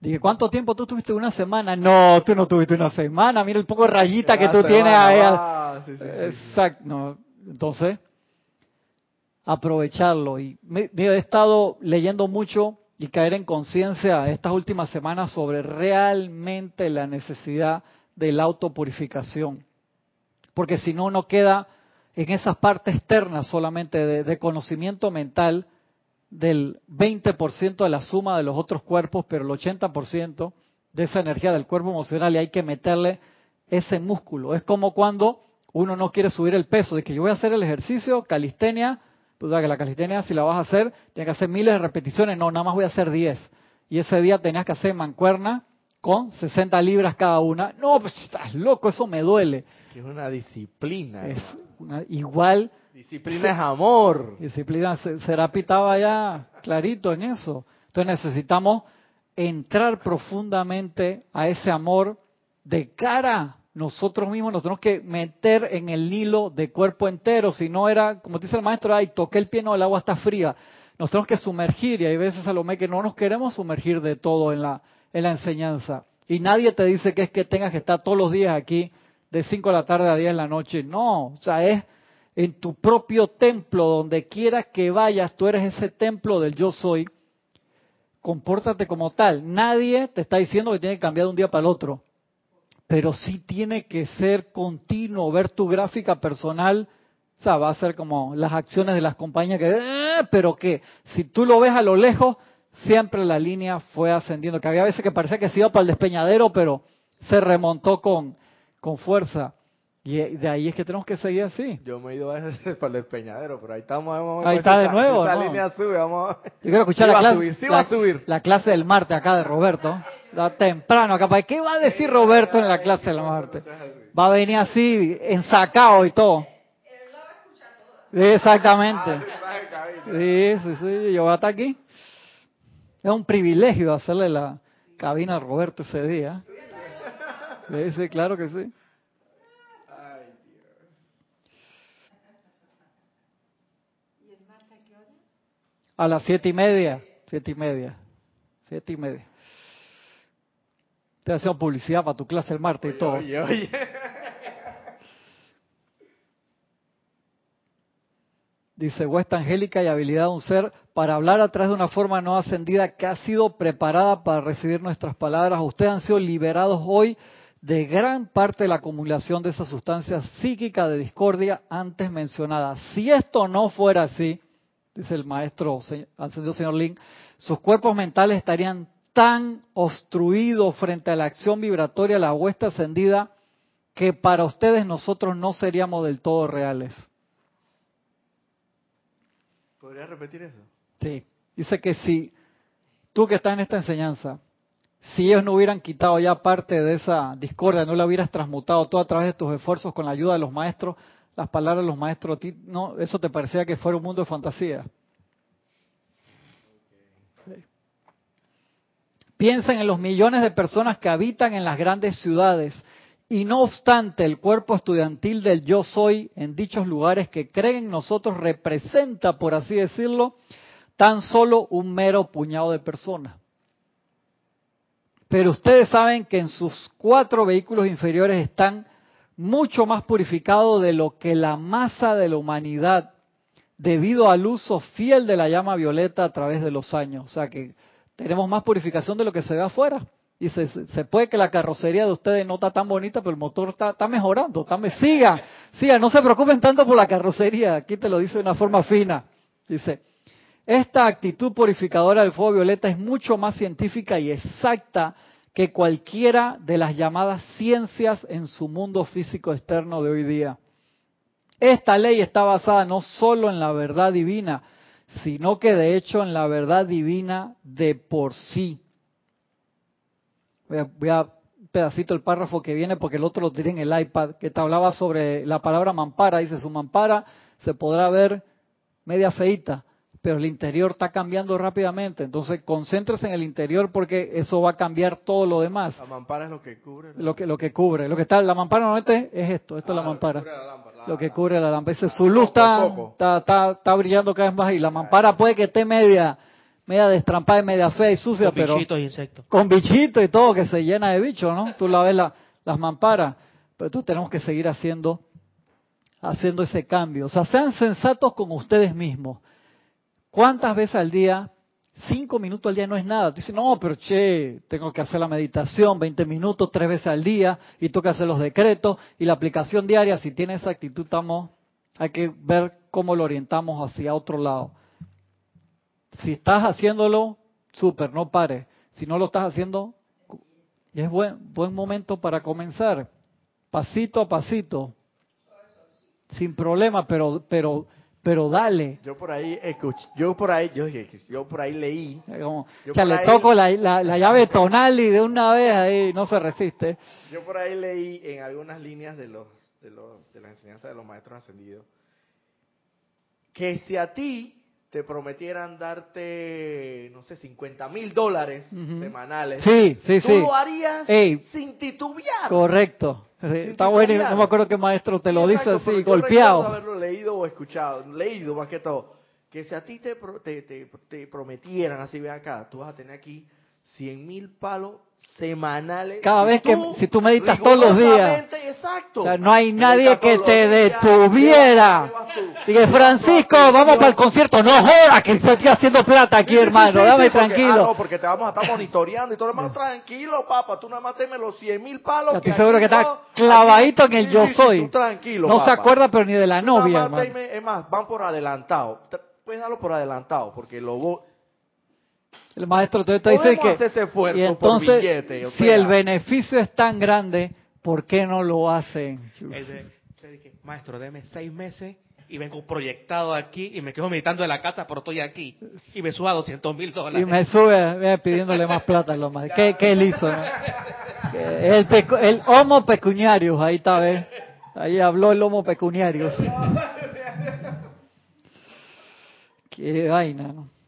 Dije, ¿cuánto tiempo tú tuviste? Una semana. No, tú no tuviste una semana. Mira el poco de rayita que tú tienes ahí. Exacto. entonces, aprovecharlo. Y me, he estado leyendo mucho y caer en conciencia estas últimas semanas sobre realmente la necesidad de la autopurificación. Porque si no, uno queda en esas partes externas solamente de conocimiento mental del 20% de la suma de los otros cuerpos, pero el 80% de esa energía del cuerpo emocional y hay que meterle ese músculo. Es como cuando uno no quiere subir el peso, de que yo voy a hacer el ejercicio, calistenia, pues que la calistenia si la vas a hacer, tienes que hacer miles de repeticiones, no, nada más voy a hacer 10. Y ese día tenías que hacer mancuerna con 60 libras cada una. No, pues estás loco, eso me duele. Es una disciplina. Es igual Disciplina es amor. Disciplina, será pitaba ya clarito en eso. Entonces necesitamos entrar profundamente a ese amor de cara. Nosotros mismos nos tenemos que meter en el hilo de cuerpo entero. Si no era, como dice el maestro, ay, toqué el pie, no, el agua está fría. Nos tenemos que sumergir y hay veces, mejor que no nos queremos sumergir de todo en la, en la enseñanza. Y nadie te dice que es que tengas que estar todos los días aquí de 5 de la tarde a 10 de la noche. No, o sea, es en tu propio templo, donde quiera que vayas, tú eres ese templo del yo soy, compórtate como tal. Nadie te está diciendo que tiene que cambiar de un día para el otro, pero sí tiene que ser continuo, ver tu gráfica personal. O sea, va a ser como las acciones de las compañías que, eh, pero que si tú lo ves a lo lejos, siempre la línea fue ascendiendo. Que había veces que parecía que se iba para el despeñadero, pero se remontó con, con fuerza. Y de ahí es que tenemos que seguir así. Yo me he ido a veces <laughs> para el despeñadero, pero ahí estamos. ahí está de nuevo. Esa línea sube, vamos. Yo quiero escuchar la clase, la, clase del martes acá de Roberto. Temprano acá. ¿Qué va a decir Roberto en la clase del martes? Va a venir así, ensacado y todo. Exactamente. Sí, sí, sí. Yo voy a estar aquí. Es un privilegio hacerle la cabina a Roberto ese día. Sí, sí, claro que sí. A las siete y media. Siete y media. Siete y media. Te haciendo publicidad para tu clase el martes y todo. Oye, oye. Dice, huesta angélica y habilidad de un ser para hablar a través de una forma no ascendida que ha sido preparada para recibir nuestras palabras. Ustedes han sido liberados hoy de gran parte de la acumulación de esa sustancia psíquica de discordia antes mencionada. Si esto no fuera así, dice el maestro ascendido señor Lin, sus cuerpos mentales estarían tan obstruidos frente a la acción vibratoria de la huesta ascendida que para ustedes nosotros no seríamos del todo reales. ¿Podría repetir eso? Sí. Dice que si tú que estás en esta enseñanza, si ellos no hubieran quitado ya parte de esa discordia, no la hubieras transmutado todo a través de tus esfuerzos con la ayuda de los maestros, las palabras de los maestros, no, eso te parecía que fuera un mundo de fantasía. Piensen en los millones de personas que habitan en las grandes ciudades y no obstante el cuerpo estudiantil del yo soy en dichos lugares que creen en nosotros representa, por así decirlo, tan solo un mero puñado de personas. Pero ustedes saben que en sus cuatro vehículos inferiores están mucho más purificados de lo que la masa de la humanidad debido al uso fiel de la llama violeta a través de los años. O sea que tenemos más purificación de lo que se ve afuera. Y se, se puede que la carrocería de ustedes no está tan bonita, pero el motor está, está mejorando. Está, siga, siga, no se preocupen tanto por la carrocería. Aquí te lo dice de una forma fina. Dice, esta actitud purificadora del fuego violeta es mucho más científica y exacta que cualquiera de las llamadas ciencias en su mundo físico externo de hoy día. Esta ley está basada no solo en la verdad divina, sino que de hecho en la verdad divina de por sí. Voy a, un pedacito el párrafo que viene porque el otro lo tiré en el iPad, que te hablaba sobre la palabra mampara. Dice, su mampara se podrá ver media feita, pero el interior está cambiando rápidamente. Entonces, concéntrese en el interior porque eso va a cambiar todo lo demás. La mampara es lo que cubre. Lo que, lo que cubre. Lo que está, la mampara normalmente es esto, esto es la ah, mampara. Lo que cubre la lámpara. su luz está, está, está, brillando cada vez más y la mampara puede que esté media, media destrampada y media fea y sucia, con pero... bichitos y insectos. Con bichitos y todo que se llena de bichos, ¿no? Tú la ves las mamparas. Pero tú tenemos que seguir haciendo, haciendo ese cambio. O sea, sean sensatos con ustedes mismos ¿Cuántas veces al día? Cinco minutos al día no es nada. Dice, no, pero che, tengo que hacer la meditación 20 minutos, tres veces al día, y que hacer los decretos, y la aplicación diaria, si tiene esa actitud, estamos, hay que ver cómo lo orientamos hacia otro lado. Si estás haciéndolo, súper, no pare. Si no lo estás haciendo, es buen, buen momento para comenzar. Pasito a pasito. Sin problema, pero, pero pero dale. Yo por ahí escuché, yo por ahí, yo, yo por ahí leí. o sea, le toco la, la, llave tonal y de una vez ahí no se resiste. Yo por ahí leí en algunas líneas de los de, los, de la enseñanza de los maestros ascendidos que si a ti te prometieran darte, no sé, 50 mil dólares semanales, sí, sí, tú lo harías sin titubear. Correcto. está bueno, no me acuerdo qué maestro te lo dice así, golpeado. haberlo leído o escuchado, leído más que todo. Que si a ti te, te, te, te prometieran, así ve acá, tú vas a tener aquí 100 mil palos semanales. Cada vez que, si tú meditas todos los días. Exacto. O sea, no hay nadie que te detuviera. Dije, Francisco, vamos para el concierto. No jodas que estoy haciendo plata aquí, hermano. Dame tranquilo. Ah, no, porque te vamos a estar monitoreando y todo, hermano, tranquilo, papá. Tú nada más teme los 100 mil palos. Estoy seguro que está clavadito en el yo soy. tranquilo, no se acuerda, pero ni de la novia, hermano. Es más, van por adelantado. Puedes darlo por adelantado, porque lo el maestro te dice que y entonces si el beneficio es tan grande, ¿por qué no lo hacen? dije, maestro, deme seis meses y vengo proyectado aquí y me quedo meditando en la casa, pero estoy aquí y me suba 200 mil dólares. Y me sube pidiéndole más plata a los más. ¿Qué, ¿Qué, él hizo? El, el homo pecuniarius, ahí está, ¿ves? Ahí habló el homo pecuniarius. <laughs> Qué vaina, ¿no?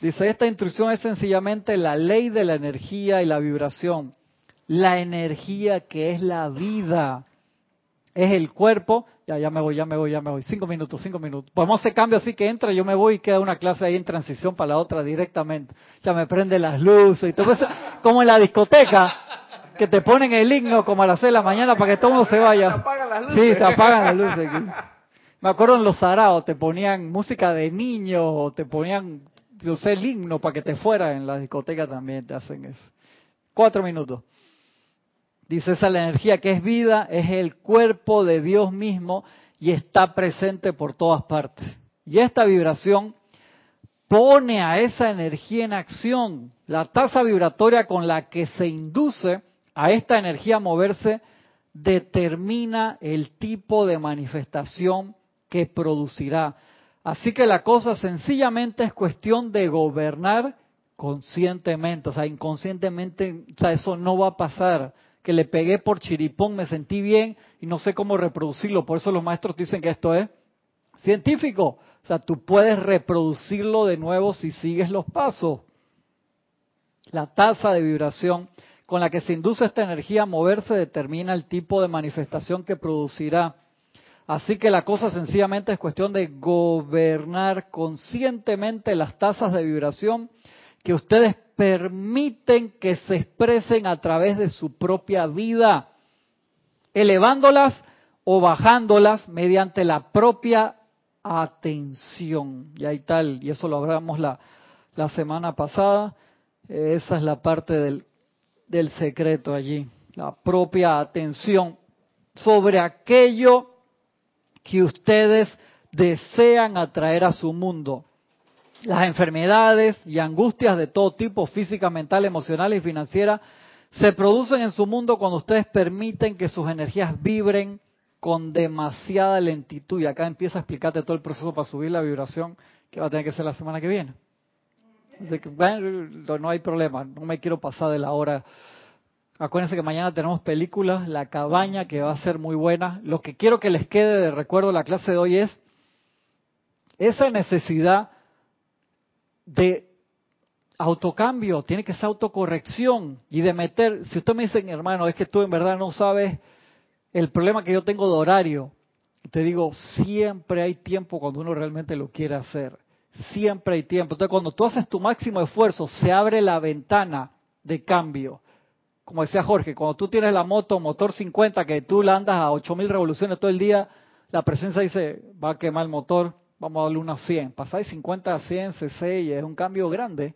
Dice, esta instrucción es sencillamente la ley de la energía y la vibración. La energía que es la vida. Es el cuerpo. Ya, ya me voy, ya me voy, ya me voy. Cinco minutos, cinco minutos. Podemos hacer cambio así que entra, yo me voy y queda una clase ahí en transición para la otra directamente. Ya me prende las luces y todo eso. Como en la discoteca, que te ponen el himno como a las seis de la mañana para que todo mundo se vaya. apagan las luces. Sí, te apagan las luces. Aquí. Me acuerdo en los saraos, te ponían música de niños, te ponían yo sé el himno para que te fuera en la discoteca también te hacen eso. Cuatro minutos. Dice esa la energía que es vida, es el cuerpo de Dios mismo y está presente por todas partes. Y esta vibración pone a esa energía en acción. La tasa vibratoria con la que se induce a esta energía a moverse determina el tipo de manifestación que producirá. Así que la cosa sencillamente es cuestión de gobernar conscientemente, o sea, inconscientemente, o sea, eso no va a pasar. Que le pegué por chiripón, me sentí bien y no sé cómo reproducirlo. Por eso los maestros dicen que esto es científico. O sea, tú puedes reproducirlo de nuevo si sigues los pasos. La tasa de vibración con la que se induce esta energía a moverse determina el tipo de manifestación que producirá. Así que la cosa sencillamente es cuestión de gobernar conscientemente las tasas de vibración que ustedes permiten que se expresen a través de su propia vida, elevándolas o bajándolas mediante la propia atención. Y ahí tal, y eso lo hablamos la, la semana pasada, esa es la parte del, del secreto allí, la propia atención sobre aquello que ustedes desean atraer a su mundo. Las enfermedades y angustias de todo tipo, física, mental, emocional y financiera, se producen en su mundo cuando ustedes permiten que sus energías vibren con demasiada lentitud. Y acá empieza a explicarte todo el proceso para subir la vibración que va a tener que ser la semana que viene. Así que, no hay problema, no me quiero pasar de la hora. Acuérdense que mañana tenemos películas, La Cabaña, que va a ser muy buena. Lo que quiero que les quede de recuerdo de la clase de hoy es esa necesidad de autocambio, tiene que ser autocorrección y de meter, si usted me dice, hermano, es que tú en verdad no sabes el problema que yo tengo de horario, te digo, siempre hay tiempo cuando uno realmente lo quiere hacer. Siempre hay tiempo. Entonces, cuando tú haces tu máximo esfuerzo, se abre la ventana de cambio. Como decía Jorge, cuando tú tienes la moto motor 50, que tú la andas a 8000 revoluciones todo el día, la presencia dice, va a quemar el motor, vamos a darle unas 100. Pasáis 50 a 100 cc y es un cambio grande.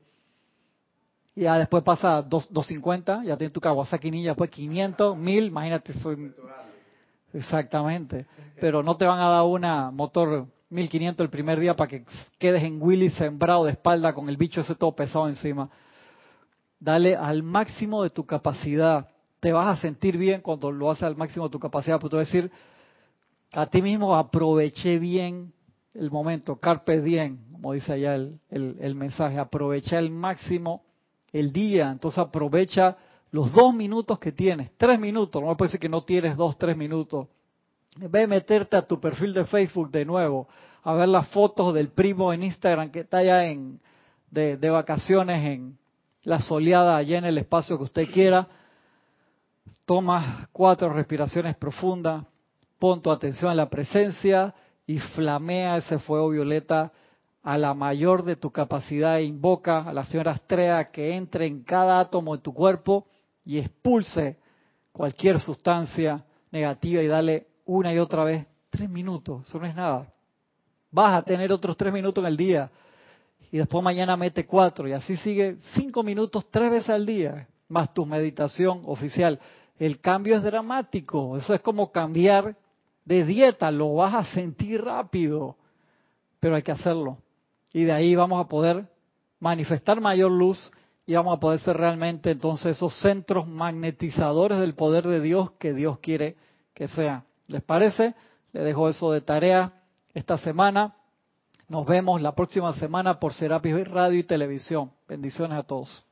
Y ya después pasa 250, ya tienes tu Kawasaki Ninja, después 500, 1000, imagínate, soy Exactamente. Pero no te van a dar una motor 1500 el primer día para que quedes en Willy sembrado de espalda con el bicho ese todo pesado encima. Dale al máximo de tu capacidad. Te vas a sentir bien cuando lo haces al máximo de tu capacidad. Pero tú vas a decir, a ti mismo aproveché bien el momento, carpe diem, como dice allá el, mensaje, aprovecha al máximo el día. Entonces aprovecha los dos minutos que tienes, tres minutos, no me puede decir que no tienes dos, tres minutos. Ve a meterte a tu perfil de Facebook de nuevo, a ver las fotos del primo en Instagram que está allá en, de, de vacaciones en la soleada, allá en el espacio que usted quiera. Toma cuatro respiraciones profundas, pon tu atención en la presencia y flamea ese fuego violeta a la mayor de tu capacidad e invoca a la señora Astrea que entre en cada átomo de tu cuerpo y expulse cualquier sustancia negativa y dale una y otra vez tres minutos, eso no es nada. Vas a tener otros tres minutos en el día y después mañana mete cuatro y así sigue cinco minutos tres veces al día, más tu meditación oficial. El cambio es dramático, eso es como cambiar de dieta, lo vas a sentir rápido, pero hay que hacerlo. Y de ahí vamos a poder manifestar mayor luz y vamos a poder ser realmente entonces esos centros magnetizadores del poder de Dios que Dios quiere que sean. ¿Les parece? Le dejo eso de tarea esta semana. Nos vemos la próxima semana por Serapis Radio y Televisión. Bendiciones a todos.